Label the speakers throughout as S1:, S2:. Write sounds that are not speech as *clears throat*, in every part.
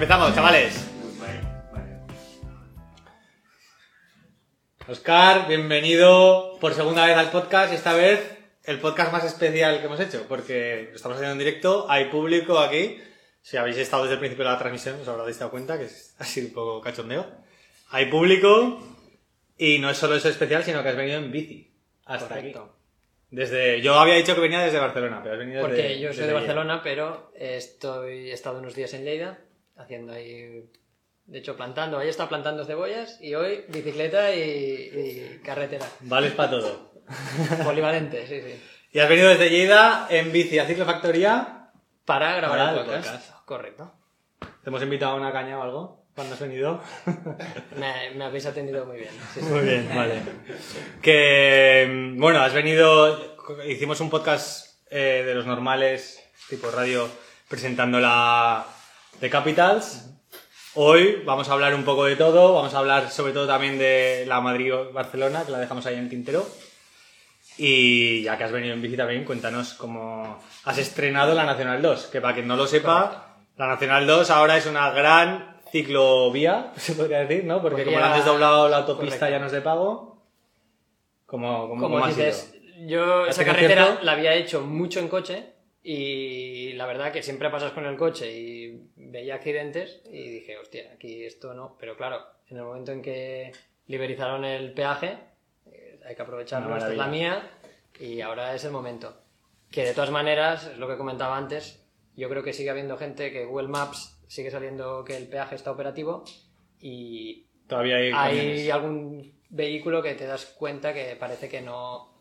S1: Empezamos, chavales. Oscar, bienvenido por segunda vez al podcast. Esta vez el podcast más especial que hemos hecho, porque lo estamos haciendo en directo, hay público aquí. Si habéis estado desde el principio de la transmisión, os habréis dado cuenta que es así un poco cachondeo. Hay público y no es solo eso especial, sino que has venido en bici hasta
S2: Correcto.
S1: aquí. Desde, yo había dicho que venía desde Barcelona, pero has venido desde
S2: Porque yo soy
S1: desde
S2: de
S1: Lleida.
S2: Barcelona, pero estoy, he estado unos días en Lleida, haciendo ahí, de hecho plantando, ahí está plantando cebollas y hoy bicicleta y, y carretera.
S1: Vales para todo. *laughs*
S2: Polivalente, sí, sí.
S1: Y has venido desde Lleida en bici a Ciclofactoría.
S2: Para grabar
S1: Para
S2: el podcast.
S1: podcast.
S2: Correcto.
S1: ¿Te hemos invitado a una caña o algo? cuando has venido? *laughs*
S2: Me, me habéis atendido muy bien. sí, sí.
S1: Muy bien, vale. Que, bueno, has venido, hicimos un podcast eh, de los normales, tipo radio, presentando la The Capitals. Hoy vamos a hablar un poco de todo, vamos a hablar sobre todo también de la Madrid-Barcelona, que la dejamos ahí en el tintero. Y ya que has venido en bici también, cuéntanos cómo has estrenado la Nacional 2, que para quien no lo sepa, la Nacional 2 ahora es una gran ciclovía, *laughs* se podría decir, ¿no? Porque como
S2: Vía-
S1: la han desdoblado la autopista
S2: correcto.
S1: ya no es de pago, como, como,
S2: Como dices, yo
S1: ¿Hace
S2: esa carretera la había hecho mucho en coche y la verdad que siempre pasas con el coche y veía accidentes y dije, hostia, aquí esto no. Pero claro, en el momento en que liberizaron el peaje, eh, hay que aprovecharlo, esta es la mía y ahora es el momento. Que de todas maneras, es lo que comentaba antes, yo creo que sigue habiendo gente que Google Maps sigue saliendo que el peaje está operativo y
S1: Todavía hay,
S2: hay algún vehículo que te das cuenta que parece que no,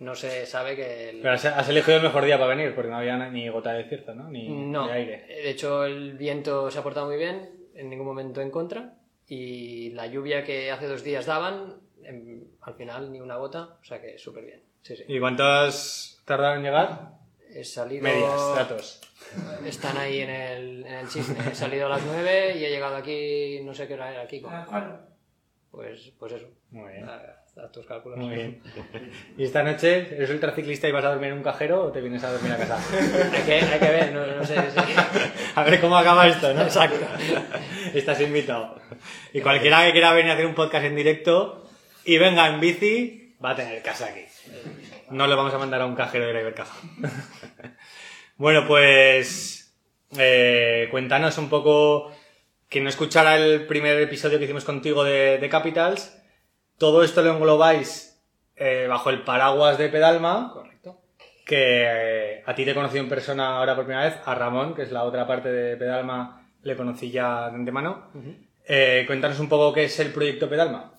S2: no se sabe que... el-
S1: Pero has, has elegido el mejor día para venir, porque no había ni gota de cierto, ¿no? Ni
S2: no,
S1: de aire.
S2: de hecho el viento se ha portado muy bien, en ningún momento en contra, y la lluvia que hace dos días daban, em, al final ni una gota, o sea que súper bien. Sí, sí.
S1: ¿Y cuánto has tardado en llegar?
S2: He salido...
S1: Medias, datos.
S2: Están ahí en el, en el chisme. He salido a las 9 y he llegado aquí, no sé qué hora era aquí. Pues, pues eso.
S1: Muy bien.
S2: A, tus cálculos.
S1: Muy bien. *laughs* ¿Y esta noche eres ultraciclista y vas a dormir en un cajero o te vienes a dormir a casa?
S2: Hay que, hay que ver, no, no sé. sí. *laughs*
S1: A ver cómo acaba esto, ¿no?
S2: Exacto.
S1: Estás invitado. Y cualquiera que quiera venir a hacer un podcast en directo y venga en bici, va a tener casa aquí. No le vamos a mandar a un cajero de la Ibercaja. *laughs* bueno, pues eh, cuéntanos un poco, quien no escuchara el primer episodio que hicimos contigo de, de Capitals, todo esto lo englobáis eh, bajo el paraguas de Pedalma,
S2: Correcto.
S1: que eh, a ti te conocí en persona ahora por primera vez, a Ramón, que es la otra parte de Pedalma, le conocí ya de antemano. Eh, cuéntanos un poco qué es el proyecto Pedalma.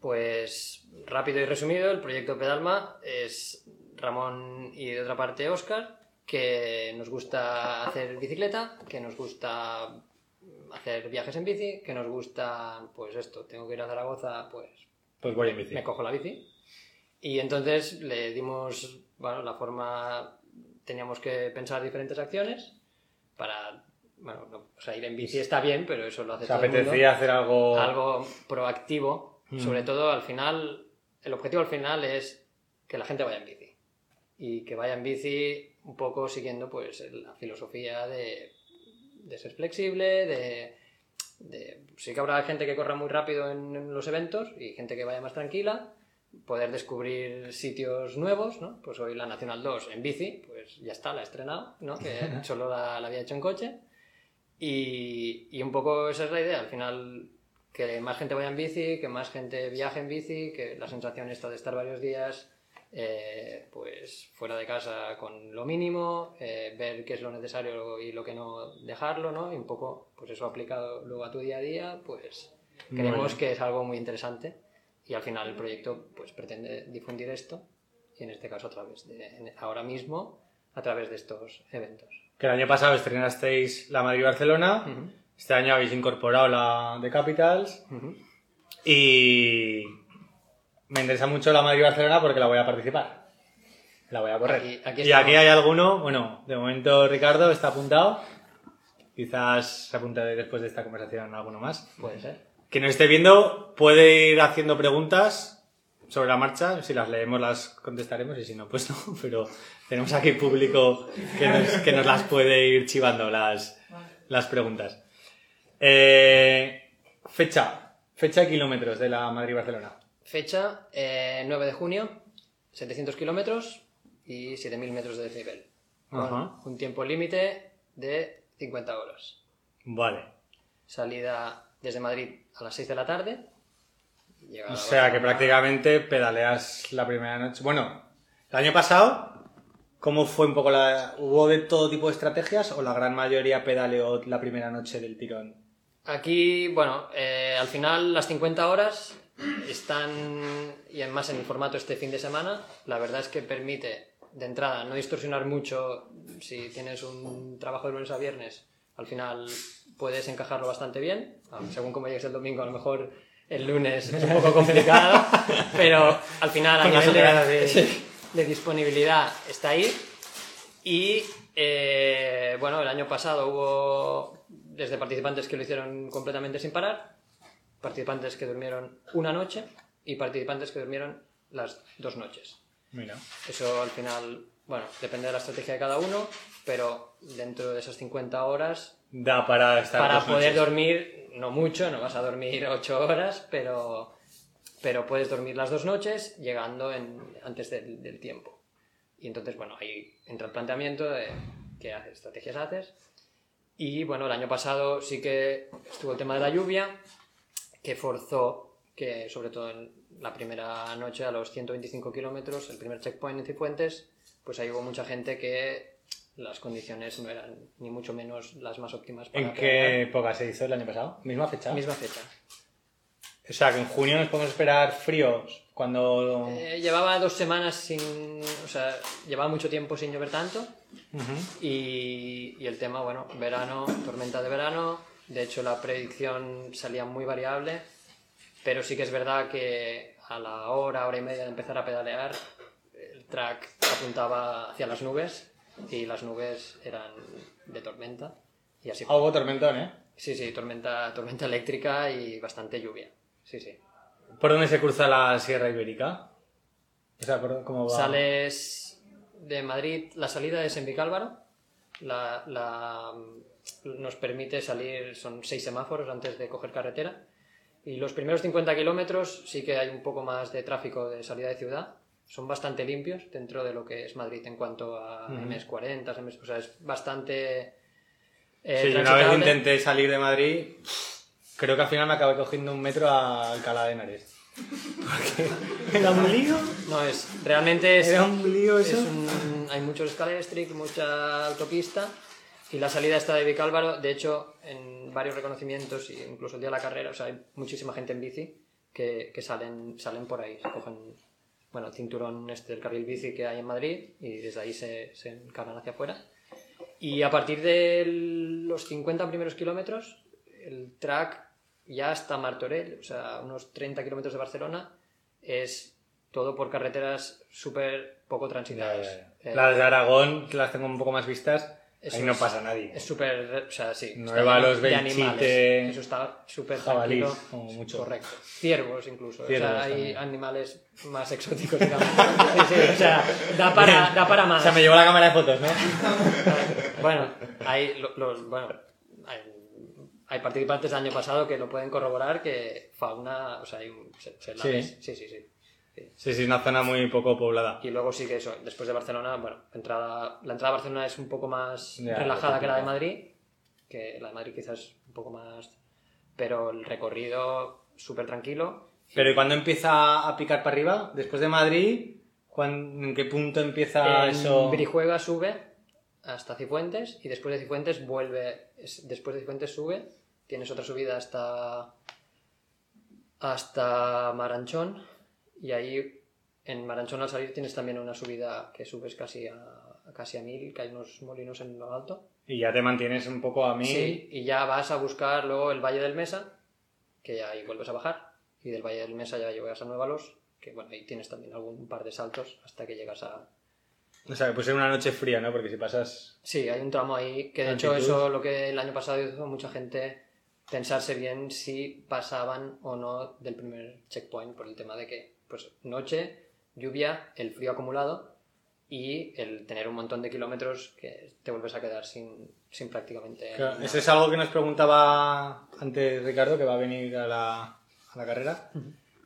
S2: Pues rápido y resumido, el proyecto Pedalma es Ramón y de otra parte Oscar, que nos gusta hacer bicicleta, que nos gusta hacer viajes en bici, que nos gusta, pues esto, tengo que ir a Zaragoza, pues
S1: Pues voy en bici.
S2: me cojo la bici. Y entonces le dimos, bueno, la forma, teníamos que pensar diferentes acciones para, bueno, no, o sea, ir en bici está bien, pero eso lo hace
S1: ¿Te
S2: todo el mundo
S1: apetecía hacer algo...?
S2: algo proactivo.
S1: Mm.
S2: Sobre todo al final, el objetivo al final es que la gente vaya en bici. Y que vaya en bici un poco siguiendo pues la filosofía de, de ser flexible, de, de- Sí que habrá gente que corra muy rápido en, en los eventos y gente que vaya más tranquila, poder descubrir sitios nuevos, ¿no? Pues hoy la Nacional 2 en bici, pues ya está, la he estrenado, ¿no? Que *laughs* solo la, la había hecho en coche. Y, y un poco esa es la idea, al final que más gente vaya en bici, que más gente viaje en bici, que la sensación esta de estar varios días eh, pues fuera de casa con lo mínimo, eh, ver qué es lo necesario y lo que no dejarlo, ¿no? Y un poco, pues eso aplicado luego a tu día a día, pues creemos que es algo muy interesante y al final el proyecto pues pretende difundir esto y en este caso a través de, ahora mismo, a través de estos eventos.
S1: Que el año pasado estrenasteis la Madrid-Barcelona,
S2: Ujú,
S1: este año habéis incorporado la de Capitals
S2: ujú.
S1: y me interesa mucho la Madrid-Barcelona porque la voy a participar. La voy a correr.
S2: Aquí- aquí
S1: y aquí hay alguno, bueno, de momento Ricardo está apuntado. Quizás se apunte después de esta conversación alguno más.
S2: Puede ser.
S1: Quien nos esté viendo puede ir haciendo preguntas sobre la marcha. Si las leemos las contestaremos y si no, pues no. *laughs* Pero tenemos aquí público que nos, que nos las puede ir chivando las, las preguntas. Eh, fecha. Fecha de kilómetros de la Madrid-Barcelona.
S2: Fecha, eh, 9 de junio, 700 kilómetros y 7.000 metros de desnivel. Con
S1: Ajá.
S2: un tiempo límite de 50 horas.
S1: Vale.
S2: Salida desde Madrid a las 6 de la tarde.
S1: O sea que prácticamente pedaleas la primera noche. Bueno, el año pasado, ¿cómo fue un poco la... ¿Hubo de todo tipo de estrategias o la gran mayoría pedaleó la primera noche del tirón?
S2: Aquí, bueno, eh, al final las 50 horas están, y además en el formato este fin de semana, la verdad es que permite de entrada no distorsionar mucho si tienes un trabajo de lunes a viernes, al final puedes encajarlo bastante bien, aunque según como llegues el domingo a lo mejor el lunes es un poco complicado, *laughs* pero al final a nivel de,
S1: de
S2: disponibilidad está ahí. Y eh, bueno, el año pasado hubo desde participantes que lo hicieron completamente sin parar, participantes que durmieron una noche y participantes que durmieron las dos noches.
S1: Mira.
S2: Eso al final, bueno, depende de la estrategia de cada uno, pero dentro de esas 50 horas,
S1: Da para estar
S2: para
S1: dos
S2: poder
S1: noches.
S2: dormir, no mucho, no vas a dormir 8 horas, pero, pero puedes dormir las dos noches llegando en, antes del, del tiempo. Y entonces, bueno, ahí entra el planteamiento de qué haces, estrategias haces. Y bueno, el año pasado sí que estuvo el tema de la lluvia, que forzó que, sobre todo en la primera noche, a los 125 kilómetros, el primer checkpoint en Cifuentes, pues ahí hubo mucha gente que las condiciones no eran ni mucho menos las más óptimas para
S1: ¿En qué época se hizo el año pasado? ¿Misma fecha?
S2: Misma fecha.
S1: O sea, que en junio nos podemos esperar fríos cuando...
S2: Eh, llevaba dos semanas sin... O sea, llevaba mucho tiempo sin llover tanto.
S1: Ujú.
S2: Y, y el tema, bueno, verano, tormenta de verano. De hecho, la predicción salía muy variable. Pero sí que es verdad que a la hora, hora y media de empezar a pedalear, el track apuntaba hacia las nubes y las nubes eran de tormenta. Y así
S1: Ah, hubo tormentón, ¿eh?
S2: Sí, sí, tormenta, tormenta eléctrica y bastante lluvia. Sí, sí.
S1: ¿Por dónde se cruza la Sierra Ibérica? O sea, ¿por ¿cómo va?
S2: Sales de Madrid, la salida es en Vicálvaro. La, la- nos permite salir, son seis semáforos antes de coger carretera. Y los primeros 50 kilómetros sí que hay un poco más de tráfico de salida de ciudad. Son bastante limpios dentro de lo que es Madrid en cuanto a
S1: Ujú.
S2: MS40, MS, o sea, es bastante. eh,
S1: Sí, yo una vez intenté salir de Madrid, creo que al final me acabé cogiendo un metro a Alcalá de Henares. Porque era un lío.
S2: No, es, realmente es,
S1: Era un lío
S2: es
S1: eso.
S2: un- hay mucho escalestric, mucha autopista y la salida está de Vicálvaro. De hecho, en varios reconocimientos, incluso el día de la carrera, o sea, hay muchísima gente en bici que, que salen, salen por ahí, se cogen bueno, el cinturón este del carril bici que hay en Madrid y desde ahí se, se encargan hacia afuera. Y a partir de los 50 primeros kilómetros, el track ya hasta Martorell, o sea, unos 30 kilómetros de Barcelona, es todo por carreteras súper poco transitadas. Eh,
S1: Las de Aragón, que las tengo un poco más vistas,
S2: eso
S1: ahí no pasa nadie.
S2: Es súper, o sea, sí.
S1: No
S2: está
S1: va
S2: lleno
S1: los
S2: de animales. Eso está súper tranquilo.
S1: como mucho.
S2: Correcto. Ciervos incluso.
S1: Ciervos
S2: o sea, hay
S1: también.
S2: animales más exóticos, digamos. Sí, sí, o sea, da para, da para más.
S1: O sea, me llevo la cámara de fotos, ¿no?
S2: Bueno, hay, lo- los, bueno, hay, hay participantes del año pasado que lo pueden corroborar que fauna, o sea, hay un, se, se
S1: Sí.
S2: sí, sí, sí. Sí.
S1: Sí, es una zona muy poco poblada.
S2: Y luego sí que eso, después de Barcelona, bueno, entrada, la entrada a Barcelona es un poco más relajada que la de. Madrid, que la de Madrid quizás un poco más... Pero el recorrido súper tranquilo.
S1: Pero ¿y cuándo empieza a picar para arriba? Después de Madrid, ¿cuán- ¿en qué punto empieza
S2: en
S1: eso?
S2: Brijuega sube hasta Cifuentes y después de Cifuentes vuelve, es- después de Cifuentes sube, tienes otra subida hasta hasta Maranchón y ahí en Maranchón al salir tienes también una subida que subes casi a casi a mil, que hay unos molinos en lo alto.
S1: Y ya te mantienes un poco a mí.
S2: Sí, y ya vas a buscar luego el Valle del Mesa, que ahí vuelves a bajar, y del Valle del Mesa ya llegas a Nuevalos, que bueno, ahí tienes también algún par de saltos hasta que llegas a,
S1: O sea, puede ser una noche fría, ¿no? Porque si pasas...
S2: Sí, hay un tramo ahí que de hecho eso lo que el año pasado hizo mucha gente pensarse bien si pasaban o no del primer checkpoint por el tema de que pues noche, lluvia, el frío acumulado y el tener un montón de kilómetros que te vuelves a quedar sin, sin prácticamente
S1: Claro,
S2: nada.
S1: eso es algo que nos preguntaba antes Ricardo, que va a venir a la, a la carrera.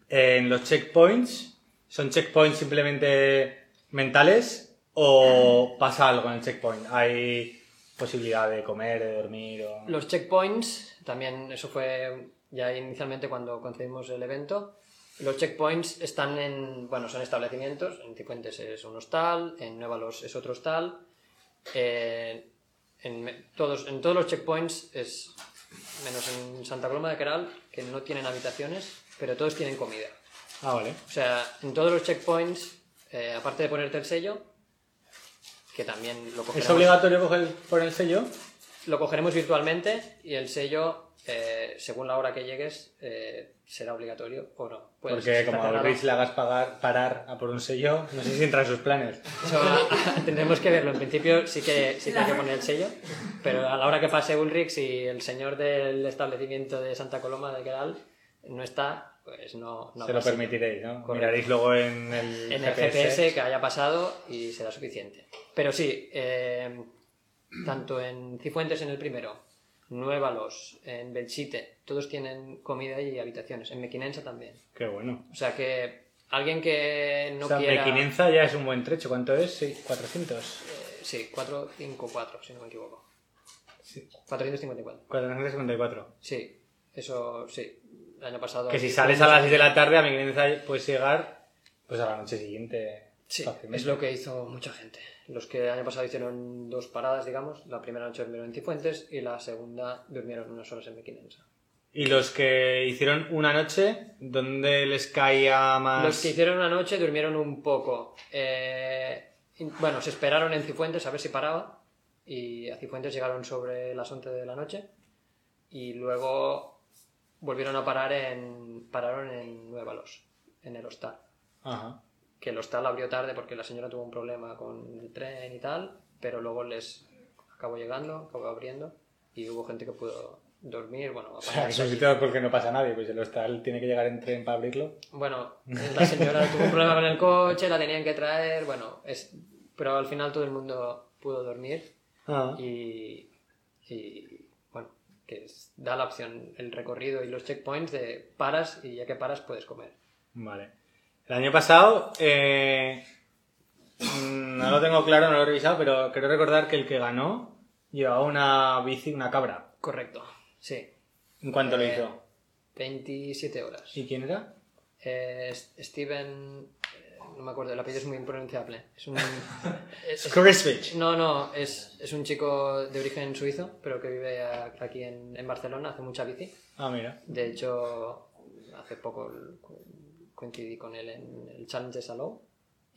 S1: En los checkpoints, ¿son checkpoints simplemente mentales o pasa algo en el checkpoint? ¿Hay posibilidad de comer, de dormir? O...
S2: Los checkpoints, también eso fue ya inicialmente cuando concebimos el evento. Los checkpoints están en, bueno, son establecimientos, en Cifuentes es un hostal, en Nuevalos es otro hostal. eh, en, todos, en todos los checkpoints es, menos en Santa Coloma de Queral, que no tienen habitaciones, pero todos tienen comida.
S1: Ah, vale.
S2: O sea, en todos los checkpoints, eh, aparte de ponerte el sello, que también lo
S1: ¿Es
S2: cogeremos,
S1: obligatorio coger por el sello?
S2: lo cogeremos virtualmente y el sello, eh, según la hora que llegues, eh, será obligatorio o no. Puedes
S1: Porque como a. Luis le hagas pagar, parar a por un sello, no sé si entra en sus planes.
S2: Eso, *laughs* tendremos que verlo. En principio sí que, sí que hay que poner el sello, pero a la hora que pase Ulrich, si el señor del establecimiento de Santa Coloma de Queral no está, pues no, no
S1: Se lo permitiréis, ¿no?
S2: Correcto.
S1: Miraréis luego en el,
S2: en el GPS que haya pasado y será suficiente. Pero sí, eh, tanto en Cifuentes en el primero, Nuevalos, en Belchite, todos tienen comida y habitaciones. En Mequinensa también.
S1: Qué bueno.
S2: O sea que alguien que no
S1: o sea,
S2: quiera...
S1: Mequinenza ya es un buen trecho. ¿Cuánto es? Sí, 400.
S2: eh, sí, 454, si no me equivoco.
S1: Sí.
S2: 454.
S1: 454.
S2: Sí, eso sí. El año pasado...
S1: Que si sales a las 6 de la tarde a Mequinenza puedes llegar pues a la noche siguiente.
S2: Sí,
S1: fácilmente.
S2: es lo que hizo mucha gente. Los que el año pasado hicieron dos paradas, digamos, la primera noche durmieron en Cifuentes y la segunda durmieron unas horas en Mequinensa.
S1: Y los que hicieron una noche, ¿dónde les caía más?
S2: Los que hicieron una noche durmieron un poco. Eh, bueno, se esperaron en Cifuentes a ver si paraba y a Cifuentes llegaron sobre las 11 de la noche y luego volvieron a parar en pararon en Nuevalos, en el hostal.
S1: Ajá.
S2: Que el hostal abrió tarde porque la señora tuvo un problema con el tren y tal, pero luego les acabó llegando, acabó abriendo y hubo gente que pudo dormir, bueno,
S1: O sea,
S2: apañarse
S1: es un
S2: allí.
S1: sitio porque no pasa nadie, pues el hostal tiene que llegar en tren para abrirlo.
S2: Bueno, *laughs* la señora tuvo un problema con el coche, la tenían que traer, bueno, es... pero al final todo el mundo pudo dormir
S1: Ah.
S2: y, y, bueno, que es- da la opción el recorrido y los checkpoints de paras y ya que paras puedes comer.
S1: Vale. El año pasado, eh, mm, no lo tengo claro, no lo he revisado, pero quiero recordar que el que ganó llevaba una bici, una cabra.
S2: Correcto, sí.
S1: ¿En cuánto lo
S2: Eh,
S1: hizo?
S2: 27 horas.
S1: ¿Y quién era?
S2: Eh, Steven. eh, No me acuerdo, el apellido es muy impronunciable. Es un. *laughs* es- es-
S1: Crispich.
S2: no, no, es, es un chico de origen suizo, pero que vive aquí en, en Barcelona, hace mucha bici.
S1: Ah, mira.
S2: De hecho, hace poco coincidí con él en el Challenge Salou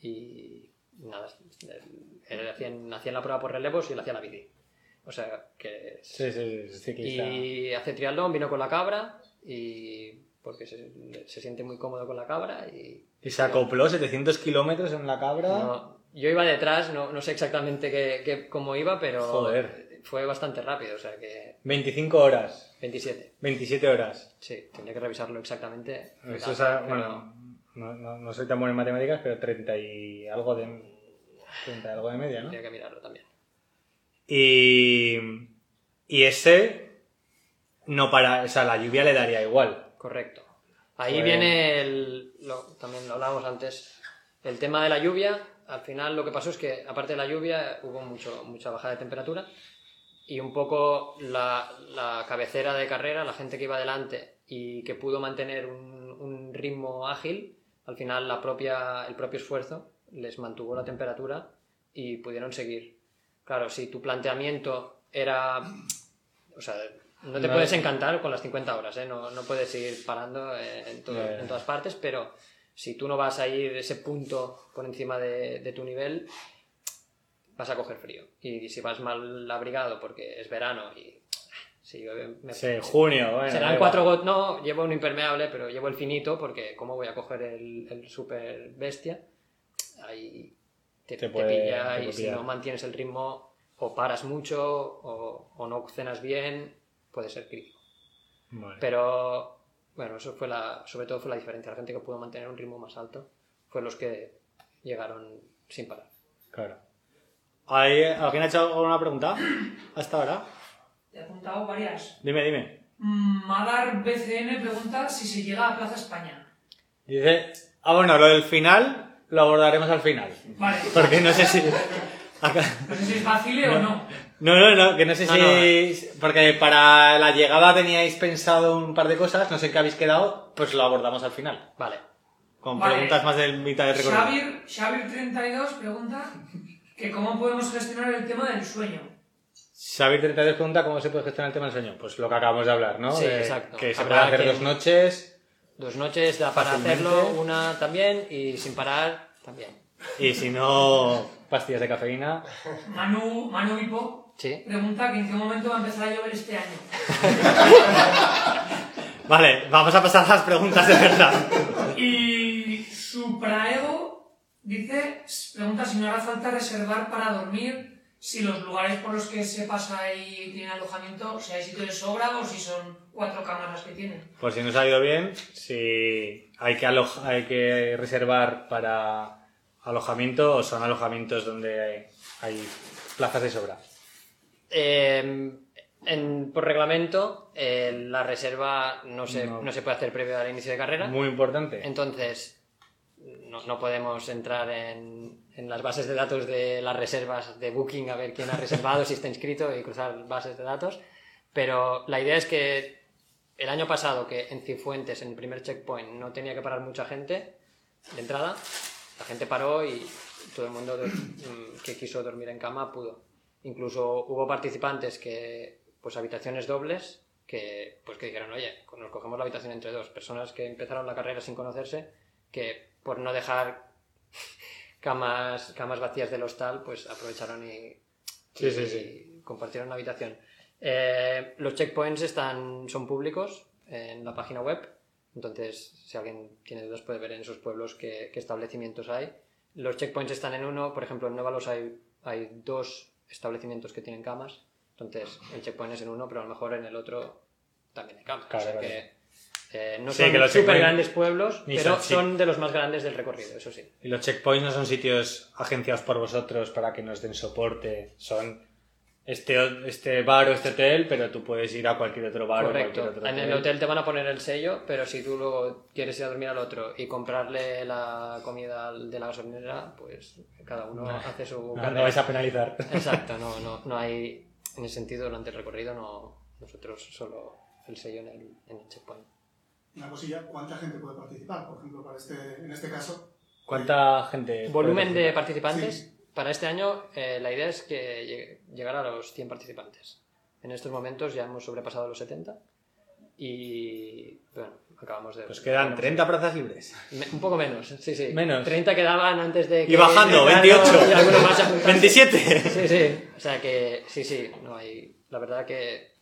S2: y nada, él, él hacía, hacía la prueba por relevos y él hacía la bici. O sea que
S1: Sí, sí, sí,
S2: y hace triatlón, vino con la cabra y porque se, se siente muy cómodo con la cabra y
S1: Y se acopló 700 kilómetros en la cabra.
S2: no- yo iba detrás, no, no sé exactamente qué, qué- cómo iba, pero
S1: Joder.
S2: fue bastante rápido, o sea que
S1: 25 horas.
S2: 27.
S1: 27 horas.
S2: Sí, tendría que revisarlo exactamente.
S1: Eso es, bueno, no, no, no soy tan bueno en matemáticas, pero 30 y algo de, 30 y algo de media, ¿no?
S2: Tendría que mirarlo también.
S1: Y, y ese no para, o sea, la lluvia le daría igual.
S2: Correcto. Ahí
S1: Pues-
S2: viene el. lo- también lo hablábamos antes. El tema de la lluvia. Al final lo que pasó es que, aparte de la lluvia, hubo mucho, mucha bajada de temperatura. Y un poco la, la cabecera de carrera, la gente que iba adelante y que pudo mantener un, un ritmo ágil, al final la propia, el propio esfuerzo les mantuvo la temperatura y pudieron seguir. Claro, si tu planteamiento era. O sea, no te
S1: No
S2: puedes
S1: es-
S2: encantar con las 50 horas, ¿eh? no, no puedes ir parando en, todo- todas partes, pero si tú no vas a ir ese punto por encima de, de tu nivel, vas a coger frío. Y si vas mal abrigado porque es verano y si llueve, me-
S1: Sí, junio, bueno.
S2: serán cuatro gotas. No, llevo un impermeable, pero llevo el finito porque ¿cómo voy a coger el, el super bestia? Ahí te,
S1: Te
S2: te
S1: puede-
S2: pilla
S1: te
S2: y si no mantienes el ritmo o paras mucho o, o no cenas bien, puede ser crítico.
S1: Vale.
S2: Pero bueno, eso fue la, sobre todo fue la diferencia. La gente que pudo mantener un ritmo más alto fue los que llegaron sin parar.
S1: Claro. ¿Hay, ¿Alguien ha hecho alguna pregunta hasta ahora?
S3: Te he apuntado varias.
S1: Dime, dime.
S3: Madar BCN pregunta si se llega a Plaza España.
S1: Dice. Ah, bueno, lo del final lo abordaremos al final.
S3: Vale.
S1: Porque no sé si. *laughs* acá-
S3: No sé si es vacile o no.
S1: No, no, no, que no sé
S2: No,
S1: si.
S2: no.
S1: Porque para la llegada teníais pensado un par de cosas, no sé qué habéis quedado, pues lo abordamos al final.
S2: Vale.
S1: Con
S3: Vale.
S1: preguntas más de mitad de recorrido.
S3: Xavir, Xavir32 pregunta que cómo podemos gestionar el tema del sueño.
S1: Xavi 32 pregunta cómo se puede gestionar el tema del sueño. Pues lo que acabamos de hablar, ¿no?
S2: Sí,
S1: De
S2: exacto.
S1: Que se
S2: Habrá
S1: puede hacer
S2: que-
S1: dos noches
S2: Dos noches da para hacerlo, una también y sin parar también.
S1: y si no, pastillas de cafeína.
S3: Manu, Manu Vipo
S2: Sí.
S3: pregunta que en qué momento va a empezar a llover este año. *laughs*
S1: Vale, vamos a pasar a las preguntas de verdad.
S3: Y Supraego dice, pregunta si no hará falta reservar para dormir, si los lugares por los que se pasa y tienen alojamiento, si hay sitio de sobra o si son cuatro cámaras las que tienen.
S1: Por si nos ha ido bien, si hay que, alo- hay que reservar para alojamiento o son alojamientos donde hay, hay plazas de sobra.
S2: Eh, en- por reglamento, eh, la reserva no se,
S1: No.
S2: no. se puede hacer previo al inicio de carrera.
S1: Muy importante.
S2: Entonces, no, no podemos entrar en, en las bases de datos de las reservas de Booking a ver quién ha reservado, si está inscrito y cruzar bases de datos. Pero la idea es que el año pasado, que en Cifuentes, en el primer checkpoint, no tenía que parar mucha gente de entrada, la gente paró y todo el mundo mm, que quiso dormir en cama pudo. Incluso hubo participantes que, pues habitaciones dobles, que, pues que dijeron, oye, nos cogemos la habitación entre dos. Personas que empezaron la carrera sin conocerse, que por no dejar camas, camas vacías del hostal, pues aprovecharon y,
S1: Sí,
S2: y
S1: sí, sí.
S2: compartieron la habitación. Eh, los checkpoints están, son públicos en la página web, entonces si alguien tiene dudas puede ver en esos pueblos qué, qué establecimientos hay. Los checkpoints están en uno, por ejemplo en Nevalos hay, hay dos establecimientos que tienen camas, entonces el checkpoint es en uno, pero a lo mejor en el otro también hay camas.
S1: Claro,
S2: o sea que eh, no
S1: Sí,
S2: son
S1: que los checkpoint-
S2: grandes pueblos, pero
S1: son- sí.
S2: son de los más grandes del recorrido, eso sí.
S1: Y los checkpoints no son sitios agenciados por vosotros para que nos den soporte. Son este, este bar o este hotel, pero tú puedes ir a cualquier otro bar o
S2: Correcto.
S1: cualquier otro
S2: En el hotel te van a poner el sello, pero si tú luego quieres ir a dormir al otro y comprarle la comida de la gasolinera, pues cada uno hace su
S1: No,
S2: carrera.
S1: no vais a penalizar.
S2: Exacto, no, no, no hay, en ese sentido, durante el recorrido, no, nosotros solo el sello en el, en el checkpoint.
S4: Una cosilla, ¿cuánta gente puede participar? Por ejemplo, para este, en este caso,
S1: ¿Cuánta gente?
S2: Volumen de participantes. Para este año, eh, la idea es que llegue- llegar a los 100 participantes. En estos momentos ya hemos sobrepasado los 70 y, bueno, acabamos de...
S1: Pues quedan 30 plazas libres.
S2: Me- un poco menos, sí, sí.
S1: Menos.
S2: 30 quedaban antes de que...
S1: Y bajando,
S2: entraran
S1: 28.
S2: y más se apuntasen.
S1: 27.
S2: Sí, sí. O sea que, sí, sí. No hay... La verdad que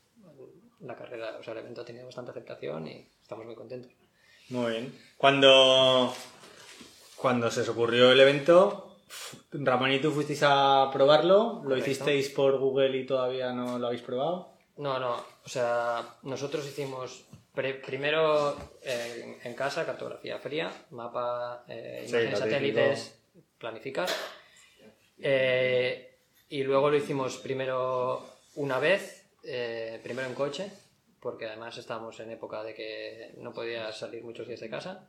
S2: la carrera, o sea, el evento ha tenido bastante aceptación y estamos muy contentos.
S1: Muy bien. Cuando, cuando se os ocurrió el evento, Ramón y tú fuisteis a probarlo, lo
S2: Correcto.
S1: hicisteis por Google y todavía no lo habéis probado.
S2: No, no. O sea, nosotros hicimos pre- primero eh, en, casa cartografía fría, mapa, eh,
S1: Sí,
S2: imágenes satélites, planificar. Eh, y luego lo hicimos primero una vez, eh, primero en coche, porque además estábamos en época de que no podía salir muchos días de casa.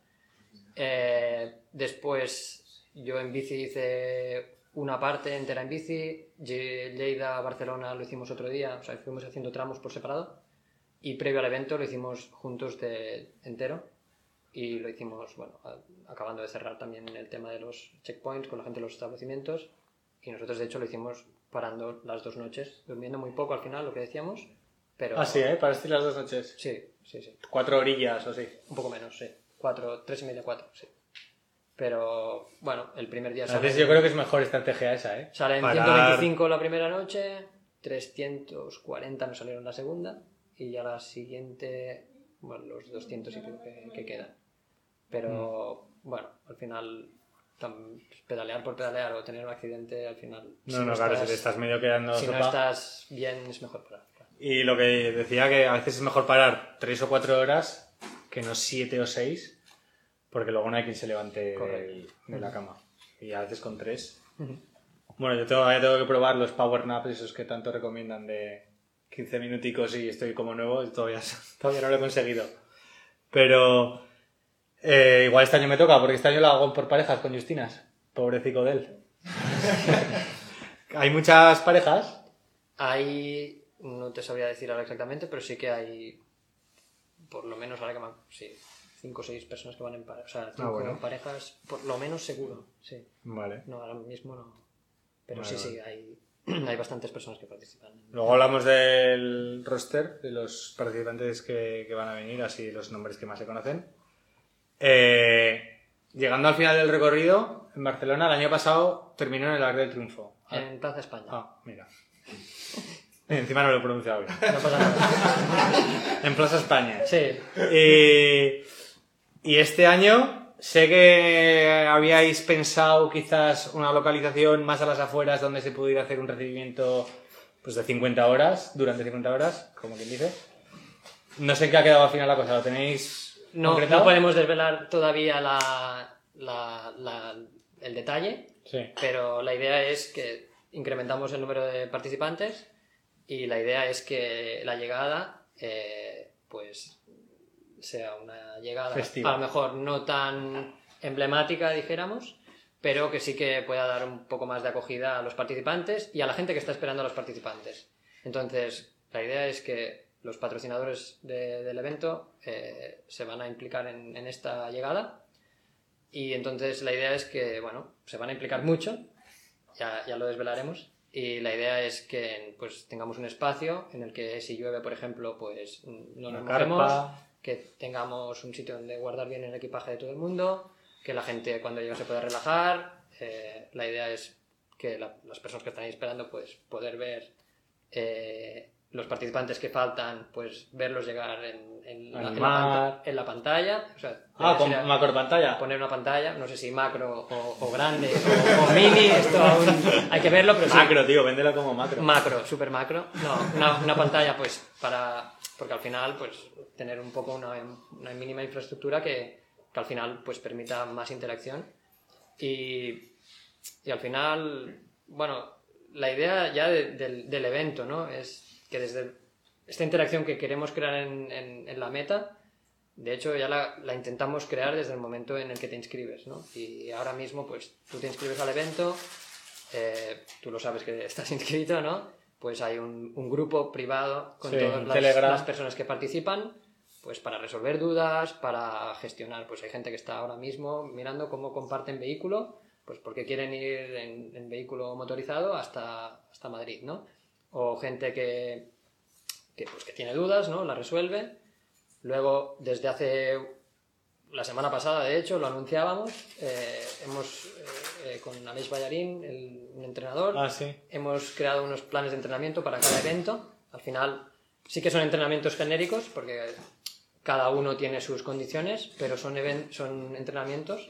S2: Eh, después yo en bici hice una parte entera en bici, Lle- Lleida, Barcelona lo hicimos otro día, o sea, fuimos haciendo tramos por separado. Y previo al evento lo hicimos juntos de entero. Y lo hicimos, bueno, acabando de cerrar también el tema de los checkpoints con la gente de los establecimientos. Y nosotros, de hecho, lo hicimos parando las dos noches, durmiendo muy poco al final, lo que decíamos. Pero...
S1: Ah, sí, ¿eh? Para las dos noches.
S2: Sí, sí, sí.
S1: Cuatro orillas o así.
S2: Un poco menos, sí. Cuatro, tres y media, cuatro, sí. Pero, bueno, el primer día sale,
S1: veces yo creo que es mejor estrategia esa, ¿eh?
S2: sale en
S1: Parar-
S2: 125 la primera noche, 340 nos salieron la segunda, y ya la siguiente, bueno, los 200 y pico que, que quedan. Pero,
S1: Mm.
S2: bueno, al final, tam- pedalear por pedalear o tener un accidente, al final...
S1: No,
S2: si
S1: no, claro, si
S2: estás-
S1: te estás medio quedando
S2: si no
S1: sopa.
S2: estás bien, es mejor parar.
S1: Y lo que decía que a veces es mejor parar tres o cuatro horas que no siete o seis, porque luego no hay quien se levante
S2: Correcto.
S1: de la cama. Y a veces con tres. Bueno, yo todavía tengo que probar los power naps, esos que tanto recomiendan de 15 minuticos y estoy como nuevo, y todavía, *laughs* todavía no lo he conseguido. Pero eh, igual este año me toca, porque este año lo hago por parejas con Justinas. Pobrecico de él. *laughs* ¿Hay muchas parejas?
S2: Hay, no te sabría decir ahora exactamente, pero sí que hay, por lo menos ahora que me, sí, cinco o seis personas que van en pareja, o sea, cinco
S1: bueno.
S2: parejas, por lo menos seguro, sí.
S1: Vale.
S2: No, ahora mismo no. Pero
S1: Vale,
S2: sí, sí, hay, *clears throat* hay bastantes personas que participan.
S1: Luego hablamos del roster, de los participantes que, que van a venir, así los nombres que más se conocen. Eh, llegando al final del recorrido, en Barcelona, el año pasado terminó en el Arc del Triunfo. Ah,
S2: En Plaza España.
S1: ah, mira. Encima no lo he pronunciado bien.
S2: No pasa nada. *laughs*
S1: En Plaza España.
S2: Sí,
S1: Y, y este año sé que habíais pensado quizás una localización más a las afueras donde se pudiera hacer un recibimiento pues, de 50 horas, durante 50 horas, como quien dice. No sé en qué ha quedado al final la cosa, ¿lo tenéis
S2: no,
S1: concretado?
S2: no podemos desvelar todavía la, la- la- el detalle,
S1: Sí.
S2: pero la idea es que incrementamos el número de participantes y la idea es que la llegada eh, pues sea una llegada
S1: Festiva.
S2: a lo mejor no tan emblemática dijéramos pero que sí que pueda dar un poco más de acogida a los participantes y a la gente que está esperando a los participantes entonces la idea es que los patrocinadores de- del evento eh, se van a implicar en, en esta llegada y entonces la idea es que, bueno, se van a implicar mucho, ya, ya lo desvelaremos, y la idea es que pues tengamos un espacio en el que si llueve, por ejemplo, pues no nos mojemos, que tengamos un sitio donde guardar bien el equipaje de todo el mundo, que la gente cuando llegue se pueda relajar. eh, la idea es que la- las personas que están ahí esperando, pues poder ver eh, los participantes que faltan, pues verlos llegar en, en la, en la
S1: Animar.
S2: panta- en la pantalla. O sea,
S1: Ah, con macro pantalla.
S2: poner una pantalla, no sé si macro o, o grande o, o mini, esto aún hay que verlo, pero sí.
S1: Macro, tío, véndelo como macro.
S2: Macro, super macro. No, una, una pantalla pues para... Porque al final pues tener un poco una, una mínima infraestructura que, que al final pues permita más interacción. Y, y al final, bueno, la idea ya de- del, del evento, ¿no? Es que desde esta interacción que queremos crear en, en- en la meta, de hecho ya la, la intentamos crear desde el momento en el que te inscribes, ¿no? Y ahora mismo pues tú te inscribes al evento, eh, tú lo sabes que estás *laughs* inscrito, ¿no? Pues hay un, un grupo privado con
S1: Sí,
S2: todas las personas que participan, pues para resolver dudas, para gestionar, pues hay gente que está ahora mismo mirando cómo comparten vehículo, pues porque quieren ir en, en vehículo motorizado hasta, hasta Madrid, ¿no? O gente que, que, pues, que tiene dudas, ¿no? La resuelve. Luego, desde hace la semana pasada, de hecho, lo anunciábamos, eh, hemos, eh, eh, con Aleix Ballarín, el, un entrenador,
S1: Ah, sí.
S2: hemos creado unos planes de entrenamiento para cada evento. Al final, sí que son entrenamientos genéricos, porque cada uno tiene sus condiciones, pero son, son entrenamientos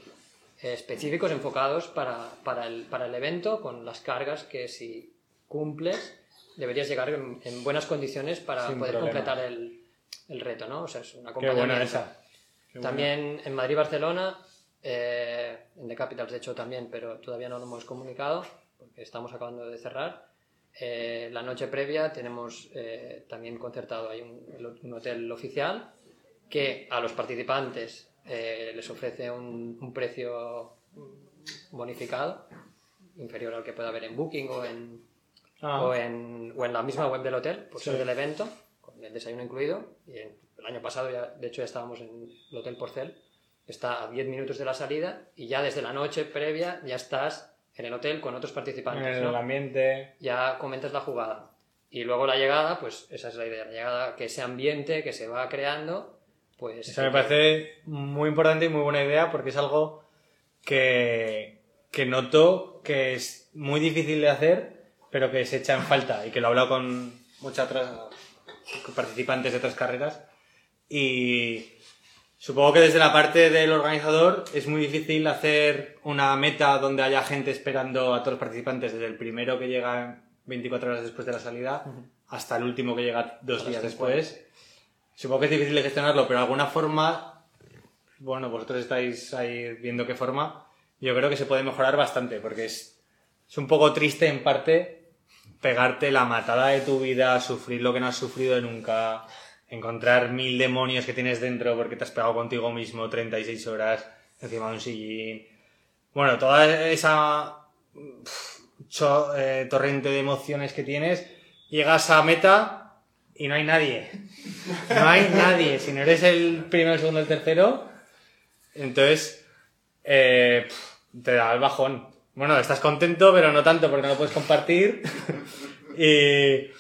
S2: específicos, enfocados para, para, el, para el evento, con las cargas que si cumples, deberías llegar en, en buenas condiciones para
S1: Sin
S2: poder
S1: problema.
S2: completar el, el reto, ¿no? O sea, es un
S1: Qué
S2: acompañamiento.
S1: buena esa. Qué buena.
S2: También en Madrid, Barcelona, eh, en The Capitals de hecho también, pero todavía no lo hemos comunicado porque estamos acabando de cerrar. Eh, la noche previa tenemos eh, también concertado hay un, un hotel oficial que a los participantes eh, les ofrece un, un precio bonificado inferior al que pueda haber en Booking o en,
S1: Ah,
S2: o, en, o en la misma web del hotel, por
S1: Sí.
S2: ser del evento, con el desayuno incluido. Y en- el año pasado, ya, de hecho, ya estábamos en el Hotel Porcel, está a 10 minutos de la salida y ya desde la noche previa ya estás en el hotel con otros
S1: en
S2: participantes.
S1: el
S2: ¿no?
S1: ambiente.
S2: Ya comentas la jugada. Y luego la llegada, pues esa es la idea, la llegada, que ese ambiente que se va creando, pues...
S1: Eso me parece muy importante y muy buena idea porque es algo que, que noto que es muy difícil de hacer, pero que se echa en falta y que lo he hablado con muchas otras participantes de otras carreras. Y supongo que desde la parte del organizador es muy difícil hacer una meta donde haya gente esperando a todos los participantes desde el primero que llega 24 horas después de la salida hasta el último que llega dos días
S2: 50.
S1: después. Supongo que es difícil de gestionarlo, pero de alguna forma, bueno, vosotros estáis ahí viendo qué forma, yo creo que se puede mejorar bastante, porque es es un poco triste en parte pegarte la matada de tu vida, sufrir lo que no has sufrido nunca, encontrar mil demonios que tienes dentro porque te has pegado contigo mismo 36 horas encima de un sillín. Bueno, toda esa eh, torrente de emociones que tienes, llegas a meta y no hay nadie. No hay nadie. Si no eres el primero, el segundo, el tercero, entonces eh, te da el bajón. Bueno, estás contento, pero no tanto porque no lo puedes compartir. y,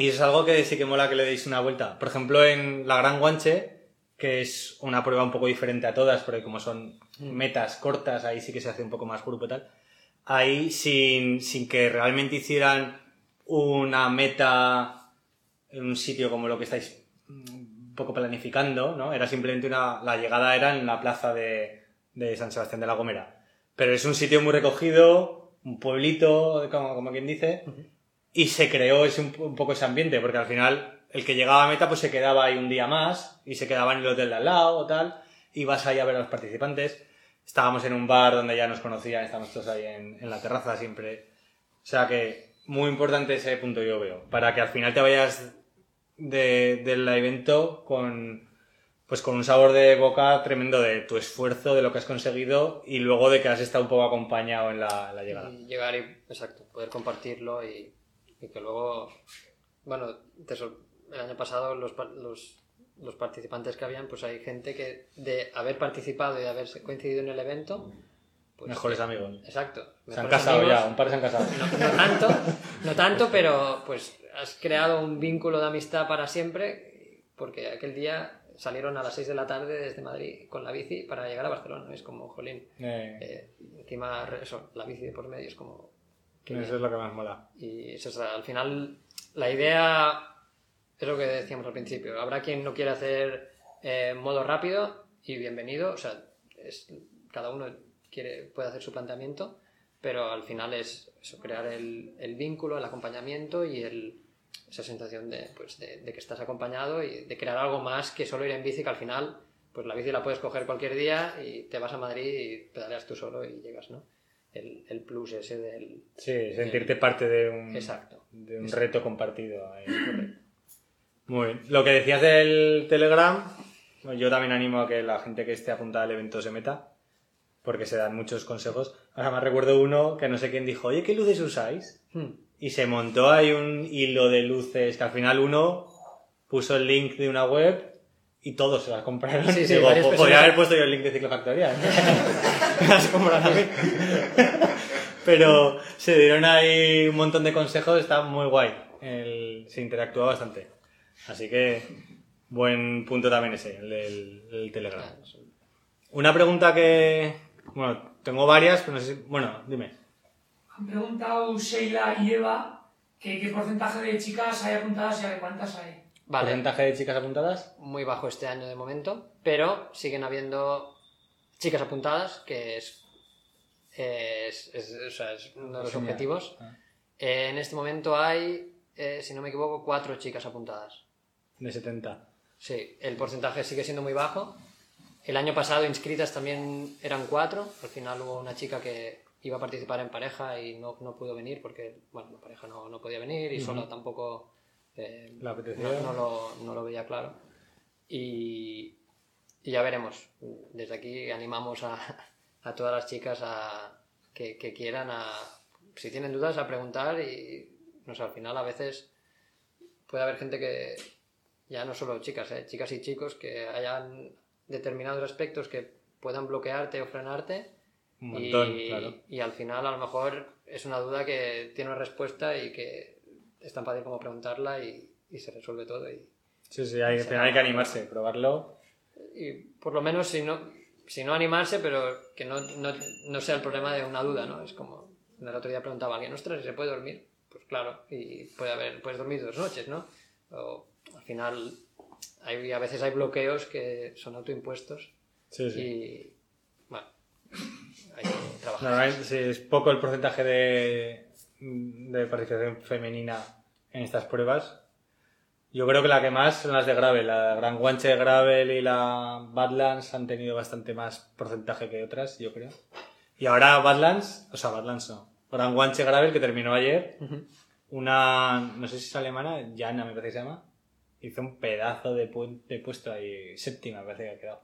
S1: y es algo que sí que mola que le deis una vuelta. Por ejemplo, en la Gran Guanche, que es una prueba un poco diferente a todas, porque como son metas cortas, ahí sí que se hace un poco más grupo y tal. Ahí, sin, sin que realmente hicieran una meta en un sitio como lo que estáis mm, un poco planificando, ¿no? Era simplemente una... La llegada era en la plaza de, de San Sebastián de la Gomera. Pero es un sitio muy recogido, un pueblito, como, quien dice, y se creó ese, un, un poco ese ambiente, porque al final el que llegaba a meta pues se quedaba ahí un día más y se quedaba en el hotel de al lado o tal, y vas ahí a ver a los participantes. Estábamos en un bar donde ya nos conocían, estábamos todos ahí en, en la terraza siempre. O sea que muy importante ese punto yo veo, para que al final te vayas de- del evento con pues con un sabor de boca tremendo de tu esfuerzo, de lo que has conseguido y luego de que has estado un poco acompañado en la, en la llegada.
S2: Y llegar y, exacto, poder compartirlo y, y que luego, bueno, te el año pasado los, los, los participantes que habían, pues hay gente que de haber participado y de haber coincidido en el evento, pues,
S1: Mejores amigos.
S2: Exacto.
S1: Se han casado
S2: amigos.
S1: ya, un par se han casado.
S2: No, no tanto, no tanto, pero pues has creado un vínculo de amistad para siempre, porque aquel día salieron a las 6 de la tarde desde Madrid con la bici para llegar a Barcelona. Es como, jolín,
S1: Eh,
S2: eh, encima eso, la bici de por medio es como...
S1: eso es lo que más mola.
S2: y eso es, al final, la idea es lo que decíamos al principio. Habrá quien no quiera hacer eh, modo rápido y bienvenido. O sea, es, cada uno quiere, puede hacer su planteamiento, pero al final es eso, crear el, el vínculo, el acompañamiento y el, esa sensación de, pues, de, de que estás acompañado y de crear algo más que solo ir en bici, que al final, pues la bici la puedes coger cualquier día y te vas a Madrid y pedaleas tú solo y llegas, ¿no? El, el plus ese del...
S1: Sí, sentirte parte de un,
S2: Exacto.
S1: de un
S2: Exacto.
S1: reto compartido. ahí. Muy bien. Lo que decías del Telegram, yo también animo a que la gente que esté apuntada al evento se meta, porque se dan muchos consejos. Ahora me recuerdo uno que no sé quién dijo, oye, ¿qué luces usáis?
S2: Hmm.
S1: Y se montó ahí un hilo de luces que al final uno puso el link de una web y todos se las compraron.
S2: Sí, sí,
S1: Digo,
S2: varias
S1: "Po-
S2: personas-
S1: podría haber puesto yo el link de Ciclofactoría. *laughs* Me las compraron a mí. Pero se dieron ahí un montón de consejos, está muy guay. El- se interactúa bastante. Así que buen punto también ese, el del el Telegram. Una pregunta que... Bueno, tengo varias, pero no sé si... Bueno, dime.
S3: Han preguntado Sheila y Eva que qué porcentaje de chicas hay apuntadas y a ver cuántas hay.
S2: Vale,
S1: ¿Porcentaje de chicas apuntadas?
S2: muy bajo este año de momento, pero siguen habiendo chicas apuntadas, que es, es, es- o sea, es uno de los
S1: Genial.
S2: objetivos.
S1: Ah.
S2: Eh, en este momento hay, eh, si no me equivoco, cuatro chicas apuntadas.
S1: De 70.
S2: Sí, el porcentaje sigue siendo muy bajo. El año pasado inscritas también eran cuatro. Al final hubo una chica que iba a participar en pareja y no, no pudo venir porque, bueno, la pareja no, no podía venir y sola tampoco eh,
S1: apetecía.
S2: no, no lo, no lo veía claro. Y, y ya veremos. Desde aquí animamos a, a todas las chicas a, que, que quieran a, si tienen dudas, a preguntar y, no sé, al final a veces puede haber gente que, ya no solo chicas, ¿eh? chicas y chicos que hayan determinados aspectos que puedan bloquearte o frenarte
S1: Un montón,
S2: y,
S1: claro.
S2: y al final a lo mejor es una duda que tiene una respuesta y que es tan fácil como preguntarla y, y se resuelve todo y,
S1: Sí, sí, hay, final hay que animarse, probarlo.
S2: y por lo menos si no si no animarse pero que no, no, no sea el problema de una duda no es como el otro día preguntaba a alguien ostras ¿y se puede dormir pues claro y puede haber puedes dormir dos noches no o al final hay, a veces hay bloqueos que son autoimpuestos
S1: Sí, sí.
S2: y hay que trabajar
S1: Normalmente sí, es poco el porcentaje de, de participación femenina en estas pruebas. Yo creo que la que más son las de Gravel. La Gran Guanche de Gravel y la Badlands han tenido bastante más porcentaje que otras, yo creo. Y ahora Badlands, o sea, Badlands no. Gran Guanche Gravel que terminó ayer. Una, no sé si es alemana, Jana me parece que se llama. Hizo un pedazo de, pu- de puesto ahí, séptima me parece que ha quedado.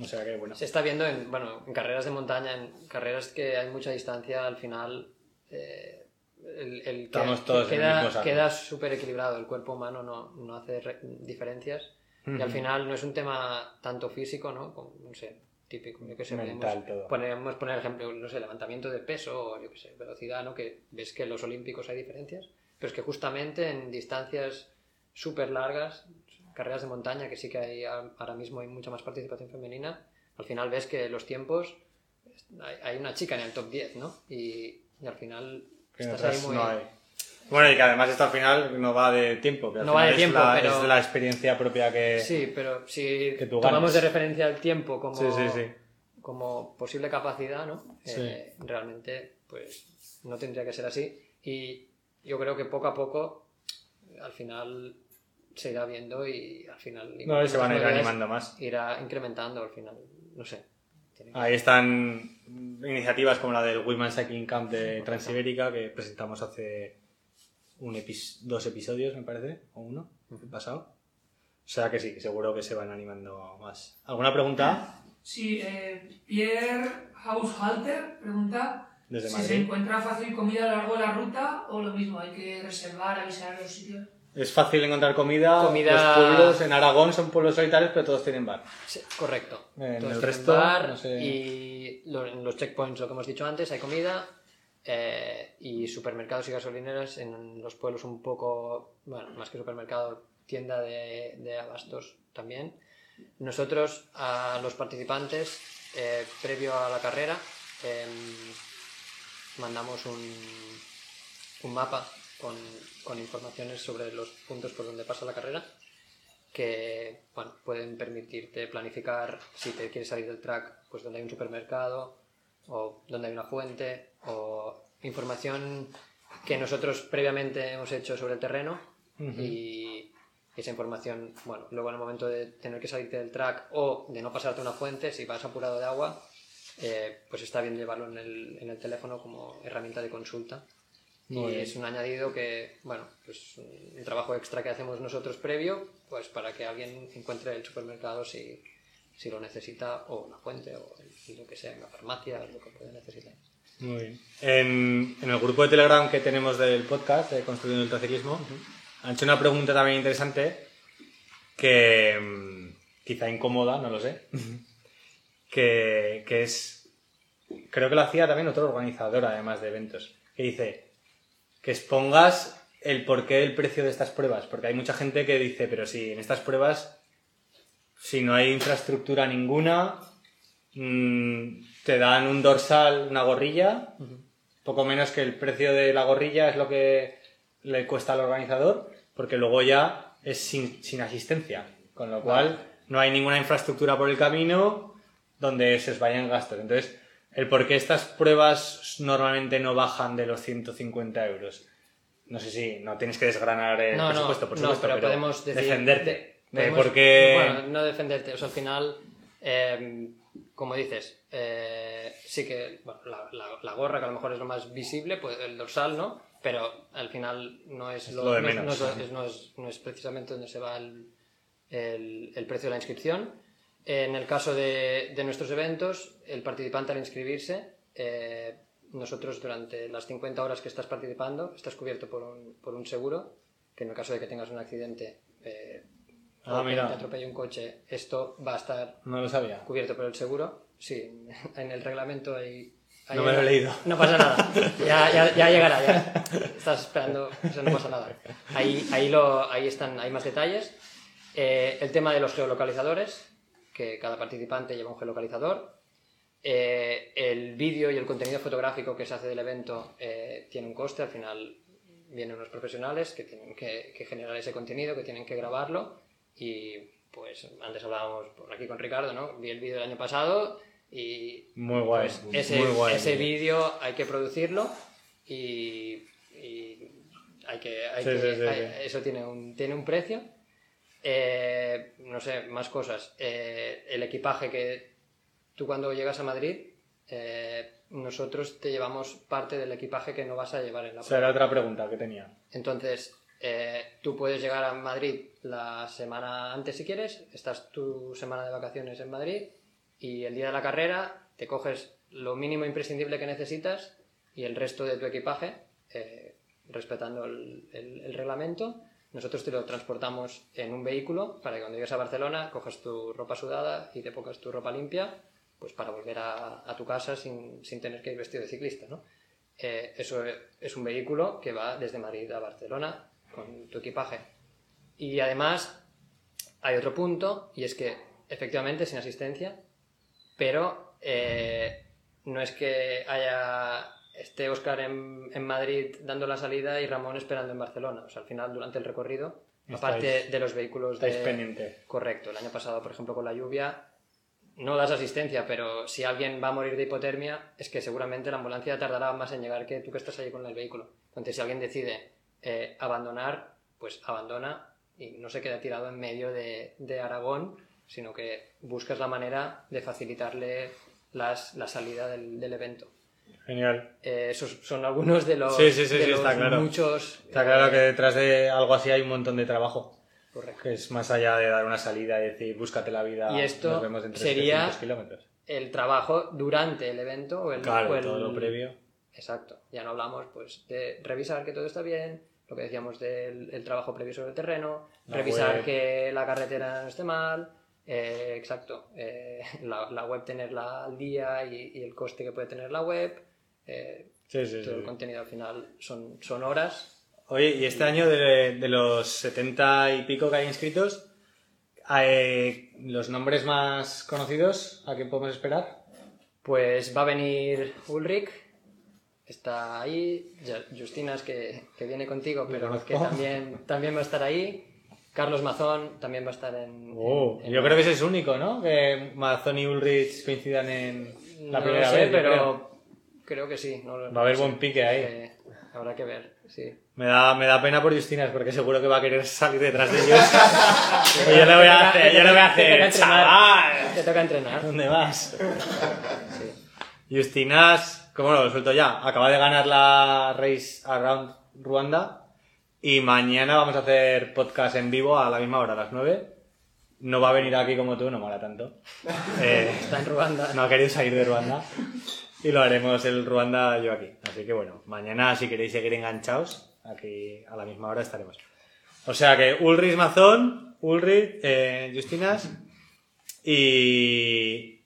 S1: O sea que bueno.
S2: Se está viendo en, bueno, en carreras de montaña, en carreras que hay mucha distancia, al final eh, el, el que-
S1: Estamos todos en el
S2: queda, queda súper equilibrado. El cuerpo humano no, no hace re- diferencias. Y al final no es un tema tanto físico, ¿no? Como, no sé, típico. Yo que sé,
S1: Mental
S2: podemos, podemos poner ejemplo, no sé, levantamiento de peso o yo que sé, velocidad, ¿no? Que ves que en los olímpicos hay diferencias, pero es que justamente en distancias súper largas, carreras de montaña, que sí que hay ahora mismo hay mucha más participación femenina, al final ves que los tiempos, hay, una chica en el top 10, ¿no? Y, y al final
S1: en
S2: estás ahí muy...
S1: no hay. Bueno, y que además esto al final no va de tiempo. Que al
S2: No va
S1: final
S2: de
S1: es
S2: tiempo,
S1: la-
S2: pero-
S1: Es la experiencia propia que...
S2: Sí, pero si
S1: que tú
S2: tomamos de referencia el tiempo como,
S1: Sí, sí, sí.
S2: como posible capacidad, ¿no? Eh, realmente, pues no tendría que ser así. Y yo creo que poco a poco, al final, se irá viendo y al final...
S1: No, y se van a ir animando más.
S2: Irá incrementando al final, no sé.
S1: Ahí están iniciativas como la del Women's Cycling Camp de Transibérica que presentamos hace un epis- dos episodios, me parece, o uno, el pasado. O sea que sí, que seguro que se van animando más. ¿Alguna pregunta?
S3: Sí, eh, Pierre Haushalter pregunta
S1: Desde
S3: si se encuentra fácil comida a lo largo de la ruta o lo mismo, hay que reservar, avisar a los sitios.
S1: Es fácil encontrar comida.
S2: Comida-
S1: Los pueblos en Aragón son pueblos solitarios, pero todos tienen bar.
S2: Sí, correcto.
S1: En
S2: Todos
S1: el resto,
S2: bar
S1: no sé.
S2: Y lo- en los checkpoints, lo que hemos dicho antes, hay comida. eh, y supermercados y gasolineras en los pueblos un poco, bueno, más que supermercado, tienda de, de abastos también. Nosotros, a los participantes, eh, previo a la carrera, em, mandamos un, un mapa con, con informaciones sobre los puntos por donde pasa la carrera que bueno, pueden permitirte planificar si te quieres salir del track, pues donde hay un supermercado o donde hay una fuente o información que nosotros previamente hemos hecho sobre el terreno y esa información, bueno, luego en el momento de tener que salirte del track o de no pasarte una fuente, si vas apurado de agua, eh, pues está bien llevarlo en el, en el teléfono como herramienta de consulta.
S1: Muy
S2: y
S1: bien.
S2: es un añadido que, bueno, pues un trabajo extra que hacemos nosotros previo, pues para que alguien encuentre el supermercado si, si lo necesita, o la fuente, o el- lo que sea, en la farmacia, lo que pueda necesitar.
S1: Muy bien. En, en el grupo de Telegram que tenemos del podcast de Construyendo el Traciclismo, han hecho una pregunta también interesante que mm, quizá incómoda, no lo sé, que, que es, creo que lo hacía también otro organizador además de eventos, que dice que expongas el porqué del precio de estas pruebas, porque hay mucha gente que dice, pero si en estas pruebas, si no hay infraestructura ninguna, mm, te dan un dorsal, una gorrilla, poco menos que el precio de la gorrilla es lo que le cuesta al organizador, porque luego ya es sin, sin asistencia, con lo cual no hay ninguna infraestructura por el camino donde se os vayan gastos. Entonces, el por qué estas pruebas normalmente no bajan de los 150 euros. No sé si no tienes que desgranar el
S2: no,
S1: presupuesto, por
S2: no,
S1: supuesto,
S2: pero,
S1: pero,
S2: podemos decir...
S1: defenderte.
S2: de-
S1: de
S2: podemos-. Bueno, no defenderte, o sea, al final, eh, como dices, eh, sí que bueno, la, la- la gorra, que a lo mejor es lo más visible, pues el dorsal, ¿no? Pero al final no es lo,
S1: lo de menos,
S2: no es,
S1: ¿no?
S2: es- no es- no es precisamente donde se va el, el- el precio de la inscripción. En el caso de, de nuestros eventos, el participante al inscribirse, eh, nosotros durante las 50 horas que estás participando, estás cubierto por un, por un seguro, que en el caso de que tengas un accidente eh,
S1: Ah,
S2: o que te atropelle un coche, esto va a estar
S1: No lo sabía.
S2: cubierto por el seguro. Sí, en el reglamento hay... hay-
S1: No me lo he leído.
S2: No pasa nada. Ya, ya, ya llegará, ya. Estás esperando, eso no pasa nada. Ahí, ahí, lo, ahí están, hay más detalles. Eh, el tema de los geolocalizadores, que cada participante lleva un geolocalizador. Eh, el vídeo y el contenido fotográfico que se hace del evento eh, tiene un coste, al final vienen unos profesionales que tienen que, que generar ese contenido, que tienen que grabarlo y pues antes hablábamos por aquí con Ricardo, ¿no? Vi el vídeo del año pasado y
S1: Muy guay.
S2: pues ese,
S1: muy guay.
S2: ese vídeo hay que producirlo y, y hay que, hay
S1: Sí,
S2: que-
S1: sí, sí,
S2: hay- eso tiene un, tiene un precio. Eh, no sé, más cosas. Eh, el equipaje que tú cuando llegas a Madrid eh, nosotros te llevamos parte del equipaje que no vas a llevar en la
S1: Esa era otra pregunta que tenía.
S2: Entonces, eh, tú puedes llegar a Madrid la semana antes si quieres, estás tu semana de vacaciones en Madrid y el día de la carrera te coges lo mínimo imprescindible que necesitas y el resto de tu equipaje, eh, respetando el, el- el reglamento, nosotros te lo transportamos en un vehículo para que cuando llegues a Barcelona cojas tu ropa sudada y te pongas tu ropa limpia, pues para volver a, tu casa sin, sin tener que ir vestido de ciclista, ¿no? Eh, eso es un vehículo que va desde Madrid a Barcelona con tu equipaje. Y además hay otro punto y es que efectivamente sin asistencia, pero eh, no es que haya esté Oscar en, en Madrid dando la salida y Ramón esperando en Barcelona. O sea, al final durante el recorrido, aparte de los vehículos de...
S1: Estáis pendiente.
S2: Correcto. El año pasado, por ejemplo, con la lluvia, no das asistencia, pero si alguien va a morir de hipotermia, es que seguramente la ambulancia tardará más en llegar que tú que estás ahí con el vehículo. Entonces, si alguien decide eh, abandonar, pues abandona y no se queda tirado en medio de, de Aragón, sino que buscas la manera de facilitarle las- la salida del, del evento.
S1: Genial.
S2: Eh, esos son algunos de los,
S1: Sí, sí, sí,
S2: de
S1: sí,
S2: los
S1: está claro.
S2: muchos...
S1: Está
S2: eh,
S1: claro que detrás de algo así hay un montón de trabajo.
S2: correcto.
S1: Que es más allá de dar una salida y decir, búscate la vida.
S2: Y esto
S1: nos vemos
S2: sería-
S1: de 700 kilómetros.
S2: El trabajo durante el evento o el,
S1: Claro,
S2: o el-
S1: todo lo previo.
S2: Exacto. Ya no hablamos pues de revisar que todo está bien, lo que decíamos del el trabajo previo sobre el terreno,
S1: La
S2: revisar
S1: web.
S2: que la carretera no esté mal, eh, exacto. eh, la, la web tenerla al día y, y el coste que puede tener la web. eh,
S1: Sí, sí,
S2: todo
S1: sí.
S2: el contenido al final son, son horas.
S1: Oye, y este año de, de los 70 y pico que hay inscritos, eh, los nombres más conocidos, ¿a qué podemos esperar?
S2: Pues va a venir Ulrich, está ahí, Justinas que, que viene contigo, pero que también, también va a estar ahí. Carlos Mazón también va a estar en...
S1: Oh,
S2: en- en-
S1: yo creo que ese es único, ¿no? Que Mazón y Ulrich coincidan en la
S2: no
S1: primera
S2: lo sé,
S1: vez.
S2: pero
S1: creo.
S2: creo. que sí. no
S1: Va a haber
S2: no sé.
S1: buen pique ahí.
S2: Eh, habrá que ver, sí.
S1: Me da, me da pena por Justinas porque seguro que va a querer salir detrás de ellos. Y *laughs* yo le voy a hacer, yo le voy a
S2: Te toca
S1: hacer,
S2: entrenar.
S1: chaval.
S2: Te toca entrenar.
S1: ¿Dónde vas?
S2: Sí.
S1: Justinas, como no, lo suelto ya, acaba de ganar la Race Around Ruanda y mañana vamos a hacer podcast en vivo a la misma hora, a las 9. No va a venir aquí como tú, no mola tanto. *laughs* Eh,
S2: Está en Ruanda.
S1: no ha querido salir de Ruanda y lo haremos el Ruanda yo aquí. Así que bueno, mañana si queréis seguir enganchados, aquí a la misma hora estaremos. O sea que Ulrich Mazón, Ulrich, eh, Justinas y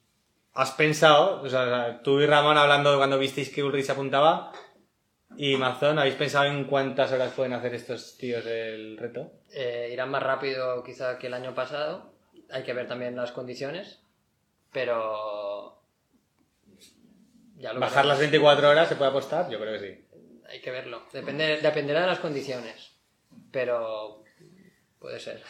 S1: has pensado, o sea, tú y Ramón hablando cuando visteis que Ulrich se apuntaba y Mazón, ¿habéis pensado en cuántas horas pueden hacer estos tíos el reto?
S2: Eh, irán más rápido quizá que el año pasado. Hay que ver también las condiciones. Pero... Ya lo
S1: ¿Bajar las
S2: veremos.
S1: 24 horas se puede apostar? Yo creo que sí.
S2: Hay que verlo. Depende, dependerá de las condiciones. Pero puede ser.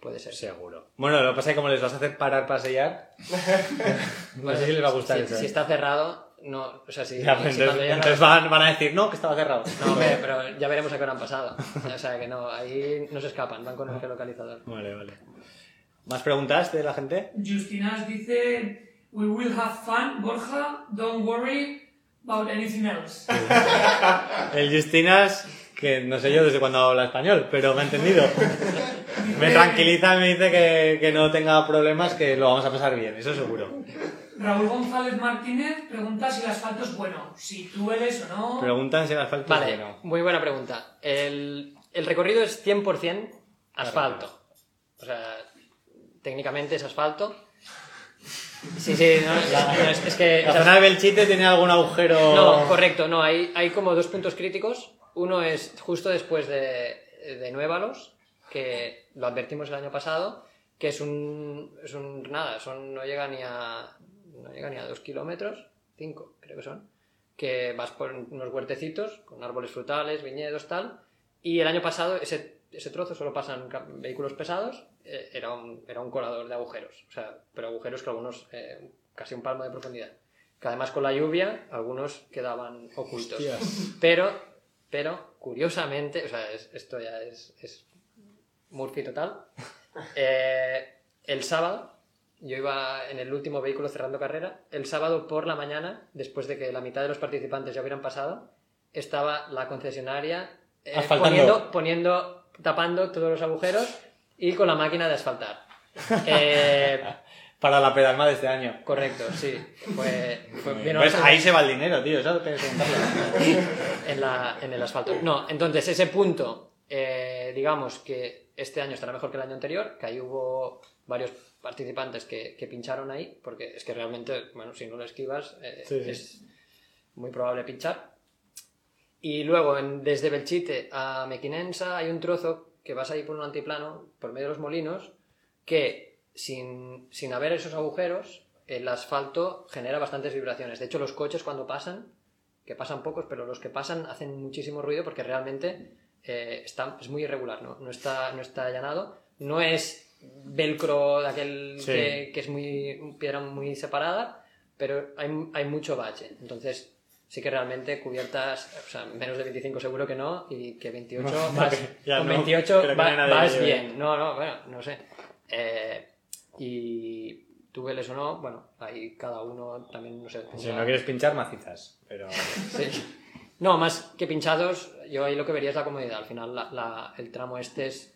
S2: Puede ser.
S1: Seguro. Bueno, lo que pasa es que como les vas a hacer parar para sellar, *laughs* no sé si les va a gustar
S2: si,
S1: eso.
S2: si
S1: ¿eh?
S2: está cerrado, no. O sea, si,
S1: Ya, pues
S2: si
S1: entonces
S2: ya no-
S1: entonces van, van a decir, no, que estaba cerrado.
S2: No, hombre, *laughs* pero ya veremos a qué hora han pasado. O sea que no, ahí no se escapan, van con el geolocalizador.
S1: Vale, vale. ¿Más preguntas de la gente?
S3: Justinas dice, we will have fun, Borja, don't worry about anything else. *laughs*
S1: El Justinas, que no sé yo desde cuándo habla español, pero me ha entendido. Me tranquiliza y me dice que, que no tenga problemas, que lo vamos a pasar bien, eso seguro.
S3: Raúl González Martínez pregunta si el asfalto es bueno, si tú eres o no.
S1: Preguntan si el asfalto
S2: Vale,
S1: es bueno.
S2: muy buena pregunta. El, el recorrido es 100% asfalto. O sea, técnicamente es asfalto. Sí, sí, no, no, es, es que...
S1: La zona de Belchite tiene algún agujero...
S2: No, correcto, no, hay, hay como dos puntos críticos. Uno es justo después de, de Nuevalos, que lo advertimos el año pasado, que es un, es un nada, son, no llega ni a no llega ni a dos kilómetros, cinco creo que son, que vas por unos huertecitos con árboles frutales, viñedos, tal, y el año pasado ese, ese trozo solo pasan vehículos pesados, eh, era, un, era un colador de agujeros, o sea, pero agujeros que algunos eh, casi un palmo de profundidad. Que además con la lluvia algunos quedaban ocultos.
S1: Hostias. *laughs*
S2: Pero, pero, curiosamente, o sea, es- esto ya es, es Murphy total. *laughs* eh, el sábado yo iba en el último vehículo cerrando carrera. El sábado por la mañana, después de que la mitad de los participantes ya hubieran pasado, estaba la concesionaria eh, poniendo, poniendo, tapando todos los agujeros y con la máquina de asfaltar. Eh, *laughs*
S1: Para la pedalma de este año.
S2: correcto, sí.
S1: Pues ahí se va el dinero, tío. Eso que *laughs*
S2: en, la- en el asfalto. No, entonces ese punto, eh, digamos que este año estará mejor que el año anterior, que ahí hubo varios participantes que, que pincharon ahí, porque es que realmente, bueno, si no lo esquivas, eh,
S1: Sí, sí.
S2: es muy probable pinchar. Y luego, en- desde Belchite a Mequinensa hay un trozo que vas ahí por un antiplano, por medio de los molinos, que sin, sin haber esos agujeros, el asfalto genera bastantes vibraciones. De hecho, los coches cuando pasan, que pasan pocos, pero los que pasan hacen muchísimo ruido porque realmente eh, está, es muy irregular, ¿no? No está, no está allanado. No es velcro de aquel
S1: Sí.
S2: que, que es muy piedra muy separada, pero hay, hay mucho bache. Entonces, sí que realmente cubiertas, o sea, menos de 25 seguro que no, y que 28
S1: No,
S2: vas, *laughs*
S1: ya
S2: con
S1: no,
S2: 28
S1: creo que no
S2: va- vas
S1: lleve.
S2: bien. No, no, bueno, no sé. Eh, y tú veles o no, bueno, ahí cada uno también, no sé.
S1: Si no quieres pinchar, macizas. Pero. *laughs*
S2: Sí. No, más que pinchados, yo ahí lo que vería es la comodidad. Al final, la- la- el tramo este es.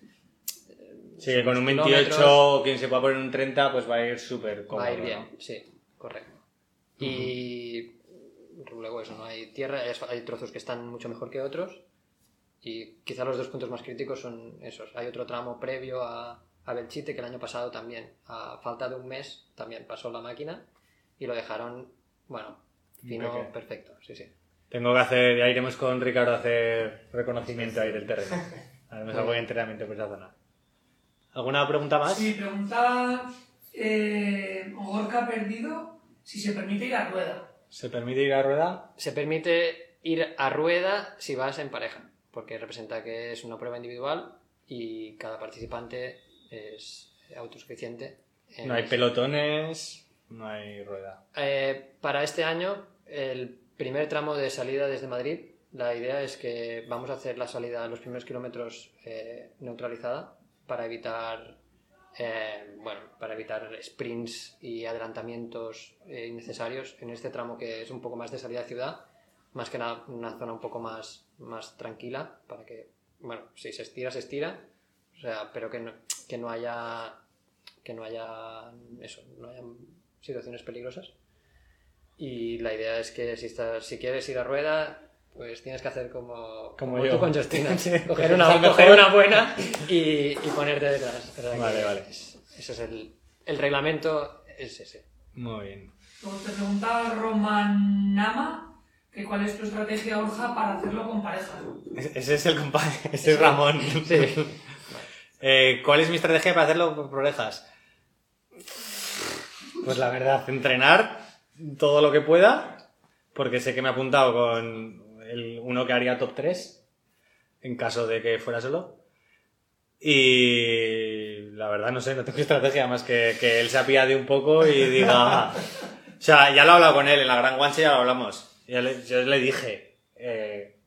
S1: Sí, que con un
S2: Kilómetros.
S1: 28, quien se pueda poner un 30, pues va a ir súper cómodo.
S2: va a ir
S1: ¿no?
S2: bien, sí, correcto. Y luego eso, ¿no? Hay tierra, hay trozos que están mucho mejor que otros. Y quizá los dos puntos más críticos son esos. Hay otro tramo previo a, a Belchite que el año pasado también, a falta de un mes, también pasó la máquina y lo dejaron, bueno, fino,
S1: Impecable.
S2: perfecto, sí, sí.
S1: Tengo que hacer, ya iremos con Ricardo a hacer reconocimiento ahí del terreno. Haremos algo de entrenamiento por esa zona. ¿Alguna pregunta más?
S3: Sí, preguntaba eh, Gorka Perdido si se permite ir a rueda.
S1: ¿Se permite ir a rueda?
S2: Se permite ir a rueda si vas en pareja, porque representa que es una prueba individual y cada participante es autosuficiente. en
S1: No hay pelotones, no hay rueda.
S2: Eh, para este año, el primer tramo de salida desde Madrid, la idea es que vamos a hacer la salida, los primeros kilómetros eh, neutralizada para evitar, eh, bueno, para evitar sprints y adelantamientos eh, innecesarios en este tramo que es un poco más de salida de ciudad, más que nada una zona un poco más, más tranquila para que, bueno, si se estira, se estira, o sea, pero que no, que no haya que no haya eso, no haya situaciones peligrosas. Y la idea es que si estás, si quieres ir a rueda, pues tienes que hacer como,
S1: Como
S2: como
S1: yo.
S2: tú con Justina. *laughs*
S1: Sí,
S2: coger, una,
S1: mejor. *laughs*
S2: coger una buena y, y ponerte detrás. O sea que
S1: Vale, vale.
S2: es- ese es el, el reglamento, es ese.
S1: Muy bien.
S3: Luego te preguntaba Romanama que cuál es tu estrategia, Orja, para hacerlo con parejas.
S1: Ese es el compadre, *laughs* ese es Ramón.
S2: Sí.
S1: Eh, ¿Cuál es mi estrategia para hacerlo por orejas? Pues la verdad, entrenar todo lo que pueda, porque sé que me he apuntado con el uno que haría top 3, en caso de que fuera solo. Y la verdad, no sé, no tengo *laughs* estrategia más que que él se apiade un poco y *laughs* diga... O sea, ya lo he hablado con él, en la Gran Guanche ya lo hablamos. Ya le- yo le dije, eh,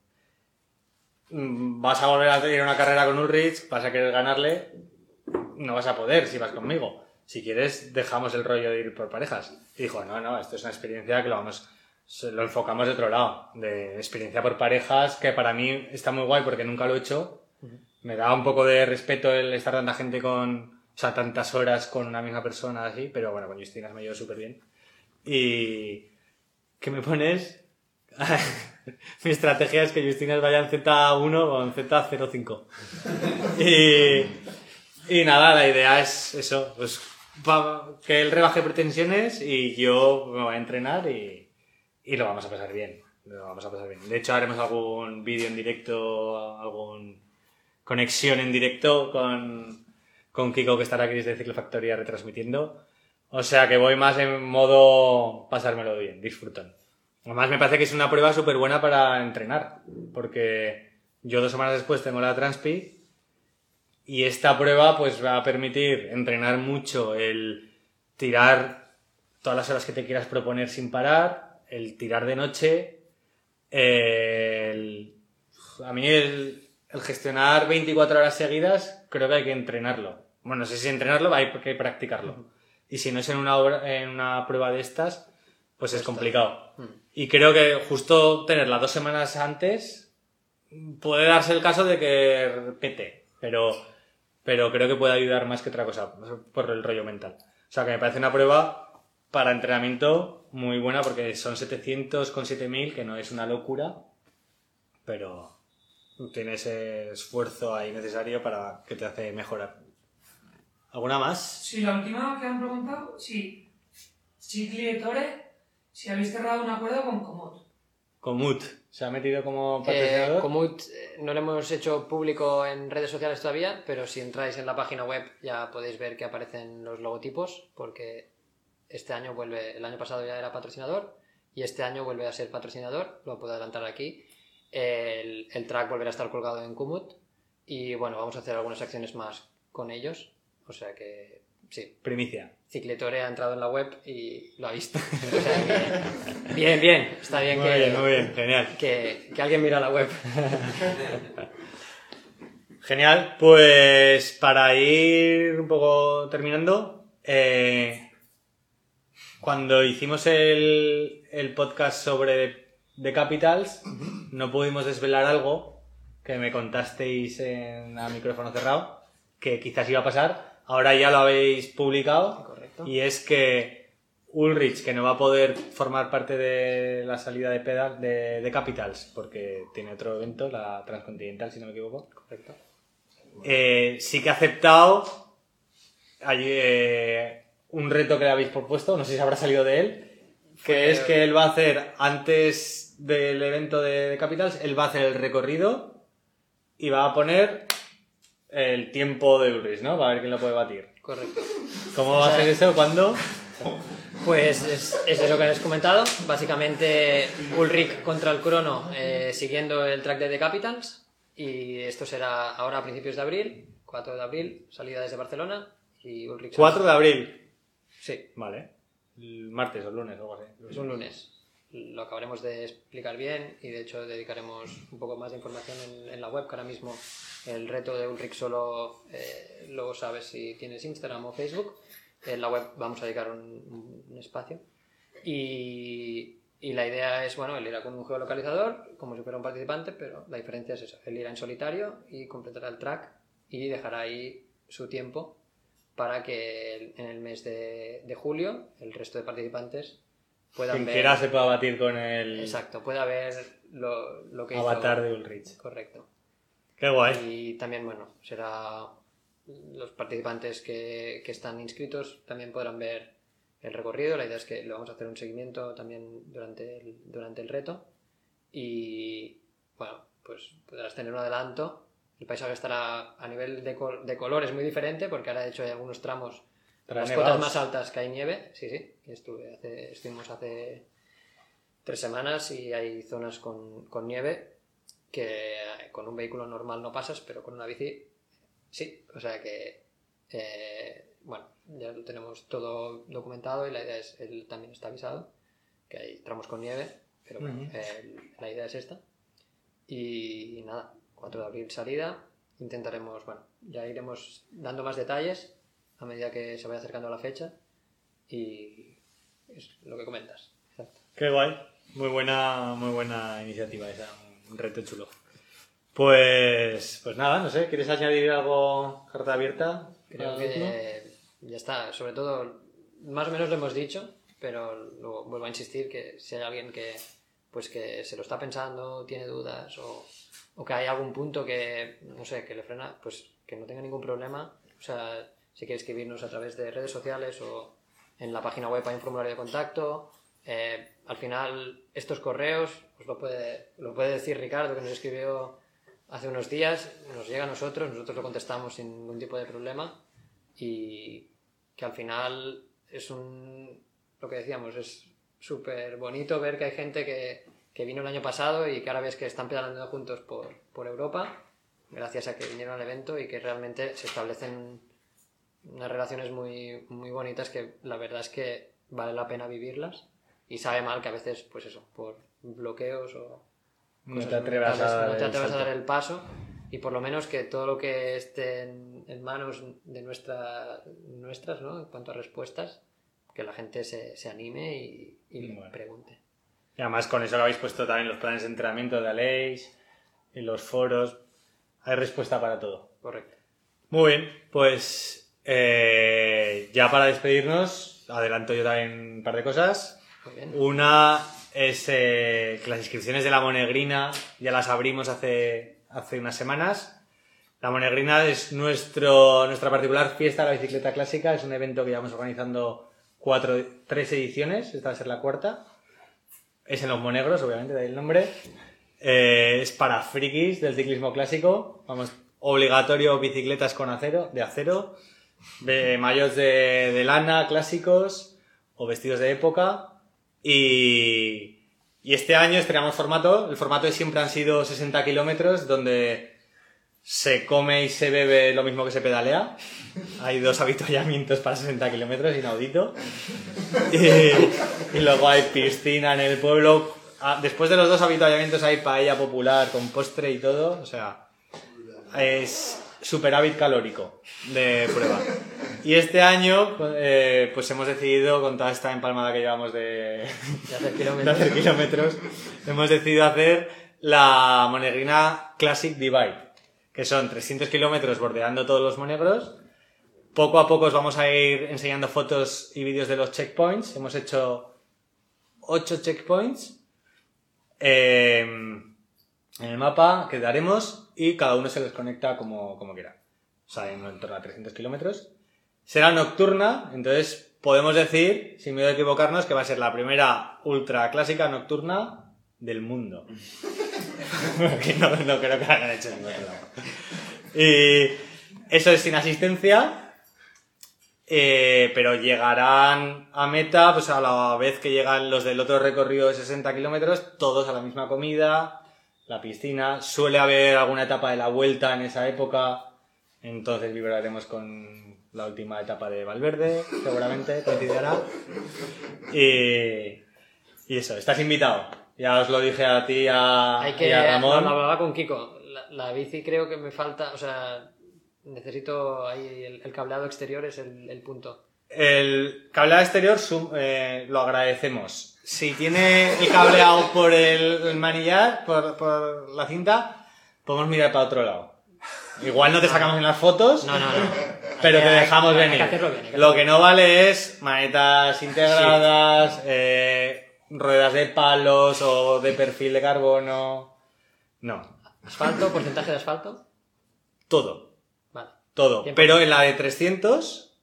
S1: mm, vas a volver a a una carrera con Ulrich, vas a querer ganarle, no vas a poder si vas conmigo. Si quieres, dejamos el rollo de ir por parejas. Y dijo, no, no, esto es una experiencia que lo vamos, lo enfocamos de otro lado, de experiencia por parejas, que para mí está muy guay porque nunca lo he hecho. Me da un poco de respeto el estar tanta gente con, o sea, tantas horas con una misma persona así, pero bueno, con Justinas me llevo súper bien. Y, ¿qué me pones? *laughs* Mi estrategia es que Justinas vaya en Z1 o en Z05. *laughs* y, y nada, la idea es eso, pues que él rebaje pretensiones y yo me voy a entrenar y, y lo vamos a pasar bien. Lo vamos a pasar bien. De hecho, haremos algún vídeo en directo, algún conexión en directo con, con Kiko que estará aquí desde Ciclofactoría retransmitiendo. O sea que voy más en modo pasármelo bien, disfrutan. Además me parece que es una prueba súper buena para entrenar, porque yo dos semanas después tengo la Transpi y esta prueba pues va a permitir entrenar mucho el tirar todas las horas que te quieras proponer sin parar, el tirar de noche, el... A mí el, el gestionar 24 horas seguidas creo que hay que entrenarlo. Bueno, no sé si entrenarlo, hay que practicarlo. Y si no es en una, obra- en una prueba de estas, pues es complicado.
S2: Mm.
S1: Y creo que justo tenerla dos semanas antes puede darse el caso de que pete, pero, pero creo que puede ayudar más que otra cosa, por el rollo mental. O sea, que me parece una prueba para entrenamiento muy buena porque son 700 con 7000, que no es una locura, pero tiene ese esfuerzo ahí necesario para que te hace mejorar. ¿Alguna más?
S3: Sí, la última que han preguntado, sí. Chicli Ettore, si habéis cerrado un acuerdo con Comod.
S1: Comut, ¿se ha metido como
S2: Eh,
S1: patrocinador?
S2: Comut eh, no lo hemos hecho público en redes sociales todavía, pero si entráis en la página web ya podéis ver que aparecen los logotipos, porque este año vuelve, el año pasado ya era patrocinador y este año vuelve a ser patrocinador, lo puedo adelantar aquí. El, el track volverá a estar colgado en Kumut y bueno, vamos a hacer algunas acciones más con ellos, o sea que sí,
S1: Primicia.
S2: Cicletore ha entrado en la web y lo ha visto. *laughs* O sea que, bien, bien, está bien
S1: Muy
S2: que,
S1: bien, muy bien, genial.
S2: que, que alguien mira la web. *laughs*
S1: Genial, pues para ir un poco terminando, eh, cuando hicimos el, el podcast sobre The Capitals, no pudimos desvelar algo que me contasteis en, a micrófono cerrado, que quizás iba a pasar. Ahora ya lo habéis publicado.
S2: Correcto.
S1: Y es que Ulrich, que no va a poder formar parte de la salida de Pedal de, de Capitals, porque tiene otro evento, la Transcontinental, si no me equivoco.
S2: Correcto.
S1: Eh, sí que ha aceptado eh, un reto que le habéis propuesto, no sé si habrá salido de él, que
S2: Fue-
S1: es que él va a hacer, antes del evento de, de Capitals, él va a hacer el recorrido y va a poner el tiempo de Ulrich, ¿no? Va a ver quién lo puede batir.
S2: Correcto.
S1: ¿Cómo va a hacer eso? ¿Cuándo?
S2: Pues es, es eso que habéis comentado. Básicamente Ulrich contra el crono eh, siguiendo el track de The Capitals. Y esto será ahora a principios de abril, 4 de abril, salida desde Barcelona. Y Ulrich
S1: 4 de abril.
S2: Sí,
S1: Vale. El martes o el lunes algo así.
S2: es un lunes. Lo acabaremos de explicar bien y de hecho dedicaremos un poco más de información en, en la web, que ahora mismo el reto de Ulrich solo eh, luego sabes si tienes Instagram o Facebook. En la web vamos a dedicar un, un espacio. Y, y la idea es, bueno, él irá con un geolocalizador, como si fuera un participante, pero la diferencia es eso. Él irá en solitario y completará el track y dejará ahí su tiempo para que en el mes de, de julio el resto de participantes puedan
S1: Quien
S2: ver...
S1: quiera se pueda batir con el
S2: Exacto, pueda ver lo, lo que hizo.
S1: avatar de Ulrich.
S2: Correcto.
S1: Qué guay.
S2: Y también, bueno, será los participantes que, que están inscritos también podrán ver el recorrido. La idea es que le vamos a hacer un seguimiento también durante el, durante el reto. Y bueno, pues podrás tener un adelanto. El paisaje estará a nivel de, col- de colores muy diferente porque ahora de hecho hay algunos tramos
S1: Trae
S2: las
S1: nevados.
S2: cotas más altas que hay nieve, sí, sí. Estuve hace, estuvimos hace tres semanas y hay zonas con, con nieve que eh, con un vehículo normal no pasas, pero con una bici sí. O sea que, eh, bueno, ya lo tenemos todo documentado y la idea es, él también está avisado, que hay tramos con nieve, pero bueno, eh, la idea es esta. Y, nada, 4 de abril salida. Intentaremos, bueno, ya iremos dando más detalles a medida que se vaya acercando la fecha y es lo que comentas. Exacto.
S1: Qué guay. Muy buena, muy buena iniciativa esa, un reto chulo. Pues, pues nada, no sé, ¿quieres añadir algo carta abierta?
S2: Creo que ya está. Sobre todo, más o menos lo hemos dicho, pero luego vuelvo a insistir que si hay alguien que pues que se lo está pensando, tiene dudas o, o que hay algún punto que, no sé, que le frena, pues que no tenga ningún problema. O sea, si quiere escribirnos a través de redes sociales o en la página web hay un formulario de contacto. Eh, al final, estos correos, pues lo puede, lo puede decir Ricardo, que nos escribió hace unos días, nos llega a nosotros, nosotros lo contestamos sin ningún tipo de problema y que al final es un, lo que decíamos, es súper bonito ver que hay gente que, que vino el año pasado y que ahora ves que están pedaleando juntos por, por Europa, gracias a que vinieron al evento y que realmente se establecen unas relaciones muy, muy bonitas que la verdad es que vale la pena vivirlas. Y sabe mal que a veces, pues eso, por bloqueos o
S1: No te atrevas a dar
S2: no te
S1: el
S2: atrevas a dar el paso, y por lo menos que todo lo que esté en, en manos de nuestra, nuestras, ¿no? En cuanto a respuestas, que la gente se, se anime y, y
S1: Bueno.
S2: pregunte.
S1: Y además con eso que habéis puesto también los planes de entrenamiento de Aleix y los foros. Hay respuesta para todo.
S2: Correcto.
S1: Muy bien, pues eh, ya para despedirnos, adelanto yo también un par de cosas.
S2: Muy bien.
S1: Una es eh, que las inscripciones de la Monegrina ya las abrimos hace, hace unas semanas. La Monegrina es nuestro, nuestra particular fiesta de la bicicleta clásica. Es un evento que llevamos organizando cuatro, tres ediciones. Esta va a ser la cuarta. Es en los Monegros, obviamente, de el nombre. Eh, es para frikis del ciclismo clásico. Vamos, obligatorio bicicletas con acero, de acero, de maillots de, lana clásicos o vestidos de época. Y, y este año estrenamos formato. El formato siempre han sido 60 kilómetros, donde se come y se bebe lo mismo que se pedalea. Hay dos avituallamientos para 60 kilómetros, inaudito. Y, y luego hay piscina en el pueblo. Ah, Después de los dos avituallamientos hay paella popular con postre y todo. O sea, es superávit calórico de prueba. Y este año, eh, pues hemos decidido, con toda esta empalmada que llevamos de,
S2: De hacer
S1: de
S2: kilómetros.
S1: hacer kilómetros, hemos decidido hacer la Monegrina Classic Divide, que son 300 kilómetros bordeando todos los monegros. Poco a poco os vamos a ir enseñando fotos y vídeos de los checkpoints. Hemos hecho 8 checkpoints eh, en el mapa que daremos y cada uno se les conecta como, como quiera. O sea, en torno a 300 kilómetros. Será nocturna, entonces podemos decir, sin miedo a equivocarnos, que va a ser la primera ultra clásica nocturna del mundo. *laughs* *laughs* No, creo que la hayan hecho en ningún otro lado. Y eso es sin asistencia, eh, pero llegarán a meta pues a la vez que llegan los del otro recorrido de 60 kilómetros, todos a la misma comida, la piscina. Suele haber alguna etapa de la vuelta en esa época, entonces vibraremos con la última etapa de Valverde, seguramente coincidirá. Y, y eso, estás invitado. Ya os lo dije a ti a,
S2: Hay que,
S1: y a Ramón.
S2: hablaba con Kiko. La, la bici creo que me falta, o sea, necesito ahí el, el cableado exterior es el, el punto.
S1: El cableado exterior sum- eh, lo agradecemos. Si tiene el cableado por el, el manillar, por, por la cinta, podemos mirar para otro lado. Igual no te sacamos en las fotos,
S2: No, no, no.
S1: pero te dejamos venir.
S2: bien,
S1: Lo que no vale es manetas integradas, eh, ruedas de palos o de perfil de carbono. No.
S2: ¿Asfalto? ¿Porcentaje de asfalto?
S1: todo.
S2: Vale.
S1: Todo.
S2: 100%.
S1: Pero en la de 300,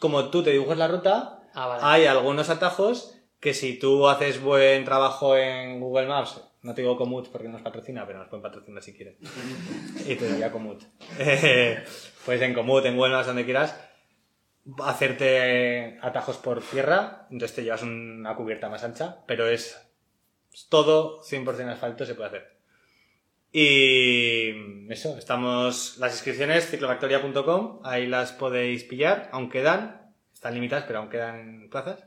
S1: como tú te dibujas la ruta,
S2: Ah, vale.
S1: hay algunos atajos que si tú haces buen trabajo en Google Maps, no te digo Komoot porque nos patrocina, pero nos pueden patrocinar si quieres. *laughs* Y te diría Komoot. *laughs* Eh, pues en Komoot, en Google Maps, donde quieras, hacerte atajos por tierra, entonces te llevas una cubierta más ancha, pero es todo 100% asfalto se puede hacer. Y eso, estamos las inscripciones ciclofactoria.com, ahí las podéis pillar, aún quedan, están limitadas, pero aún quedan plazas.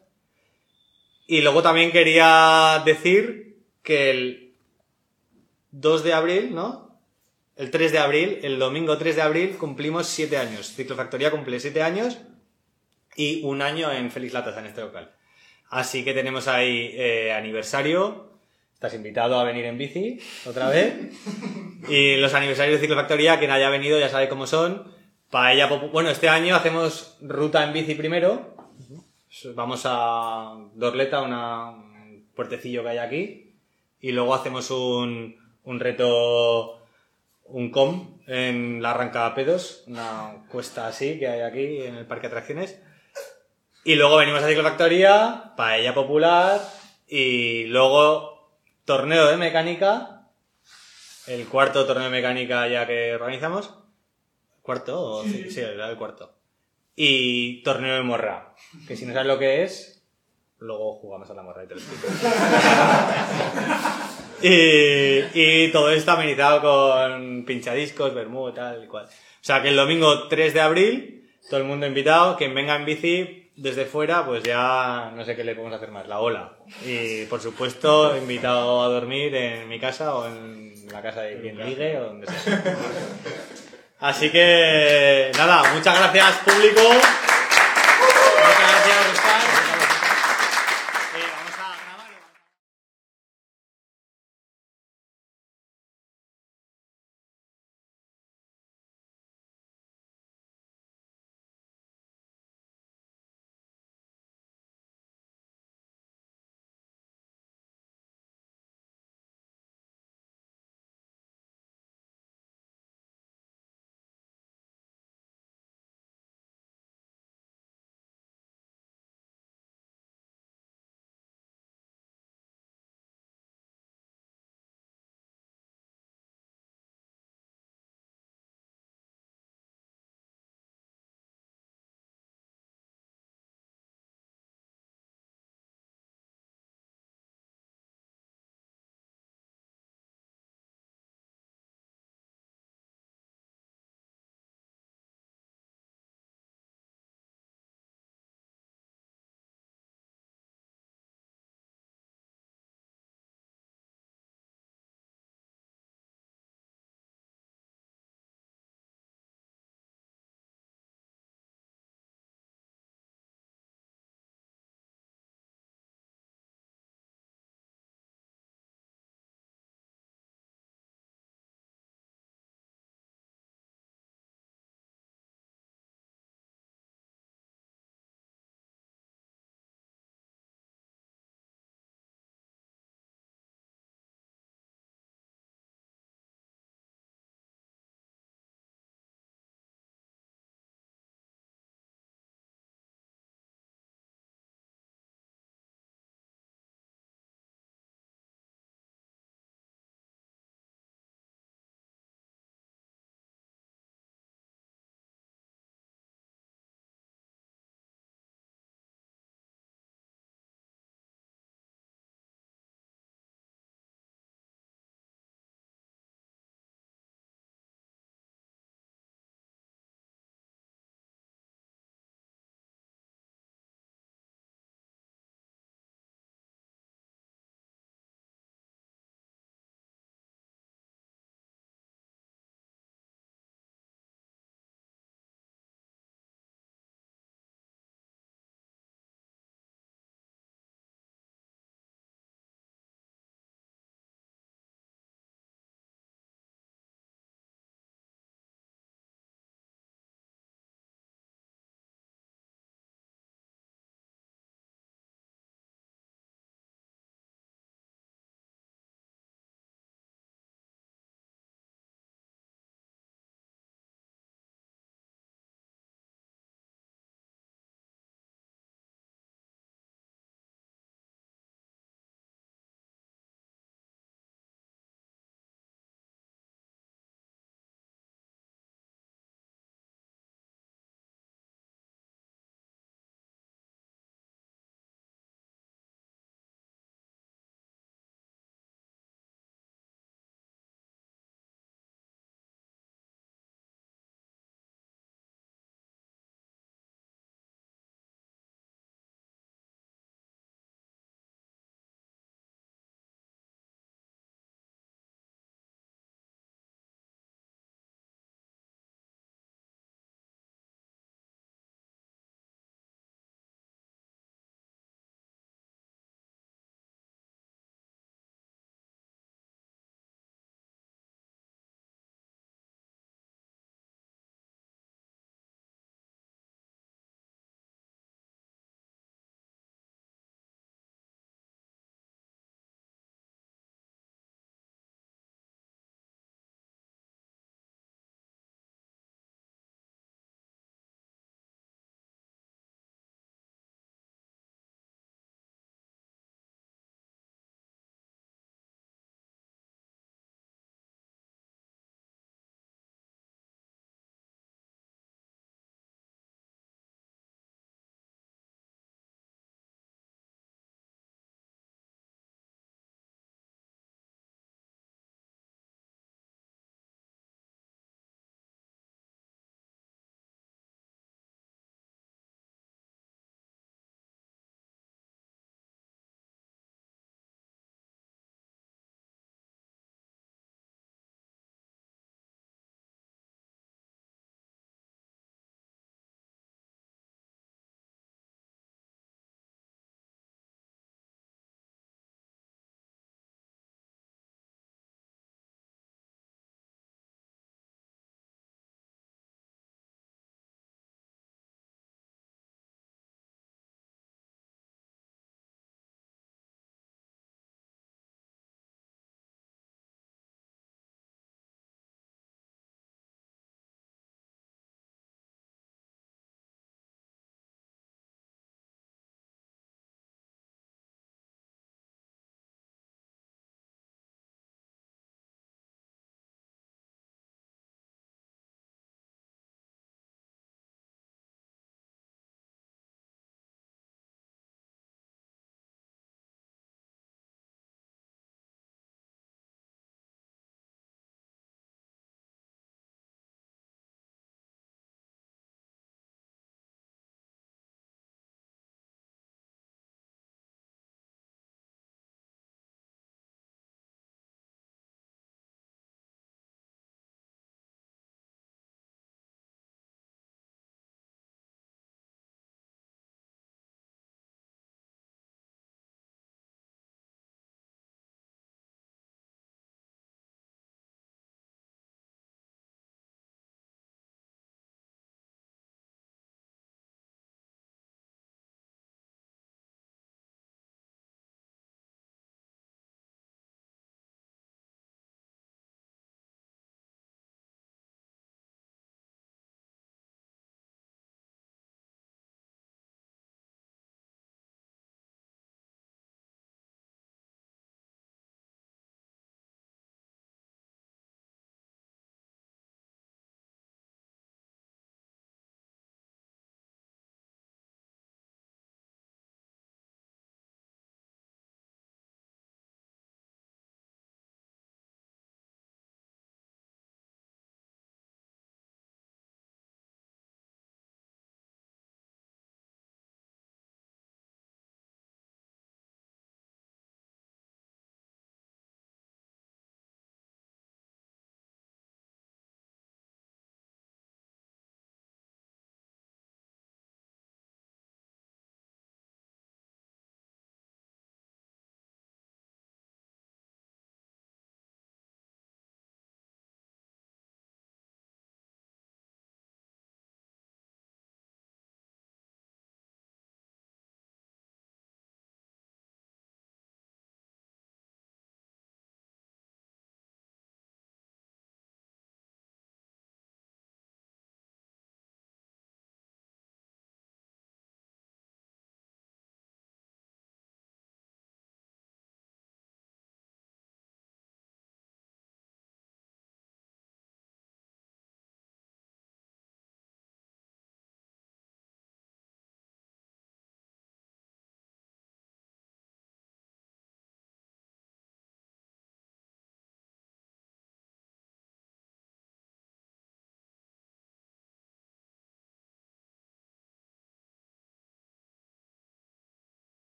S1: Y luego también quería decir que el 2 de abril, ¿no? El 3 de abril, el domingo 3 de abril, cumplimos 7 años. Ciclofactoría cumple 7 años y un año en Feliz Latas, en este local. Así que tenemos ahí eh, aniversario. Estás invitado a venir en bici otra vez. *laughs* Y los aniversarios de Ciclofactoría, quien haya venido ya sabe cómo son. Paella Bueno, este año hacemos ruta en bici primero. Vamos a Dorleta, una, un puertecillo que hay aquí. Y luego hacemos un, un reto, un com en la Arrancapedos, una cuesta así que hay aquí en el parque de atracciones. Y luego venimos a Ciclofactoría, paella popular y luego torneo de mecánica, el cuarto torneo de mecánica ya que organizamos. ¿Cuarto? o-
S4: Sí.
S1: sí, el cuarto. Y torneo de morra, que si no sabes lo que es, luego jugamos a la morra y te lo explico. *laughs* y, y todo esto amenizado con pinchadiscos, vermú, tal y cual. O sea que el domingo 3 de abril todo el mundo invitado. Quien venga en bici desde fuera, pues ya no sé qué le podemos hacer más, la ola. Y por supuesto, invitado a dormir en mi casa o en la casa de quien ligue o donde sea. Así que nada, muchas gracias público.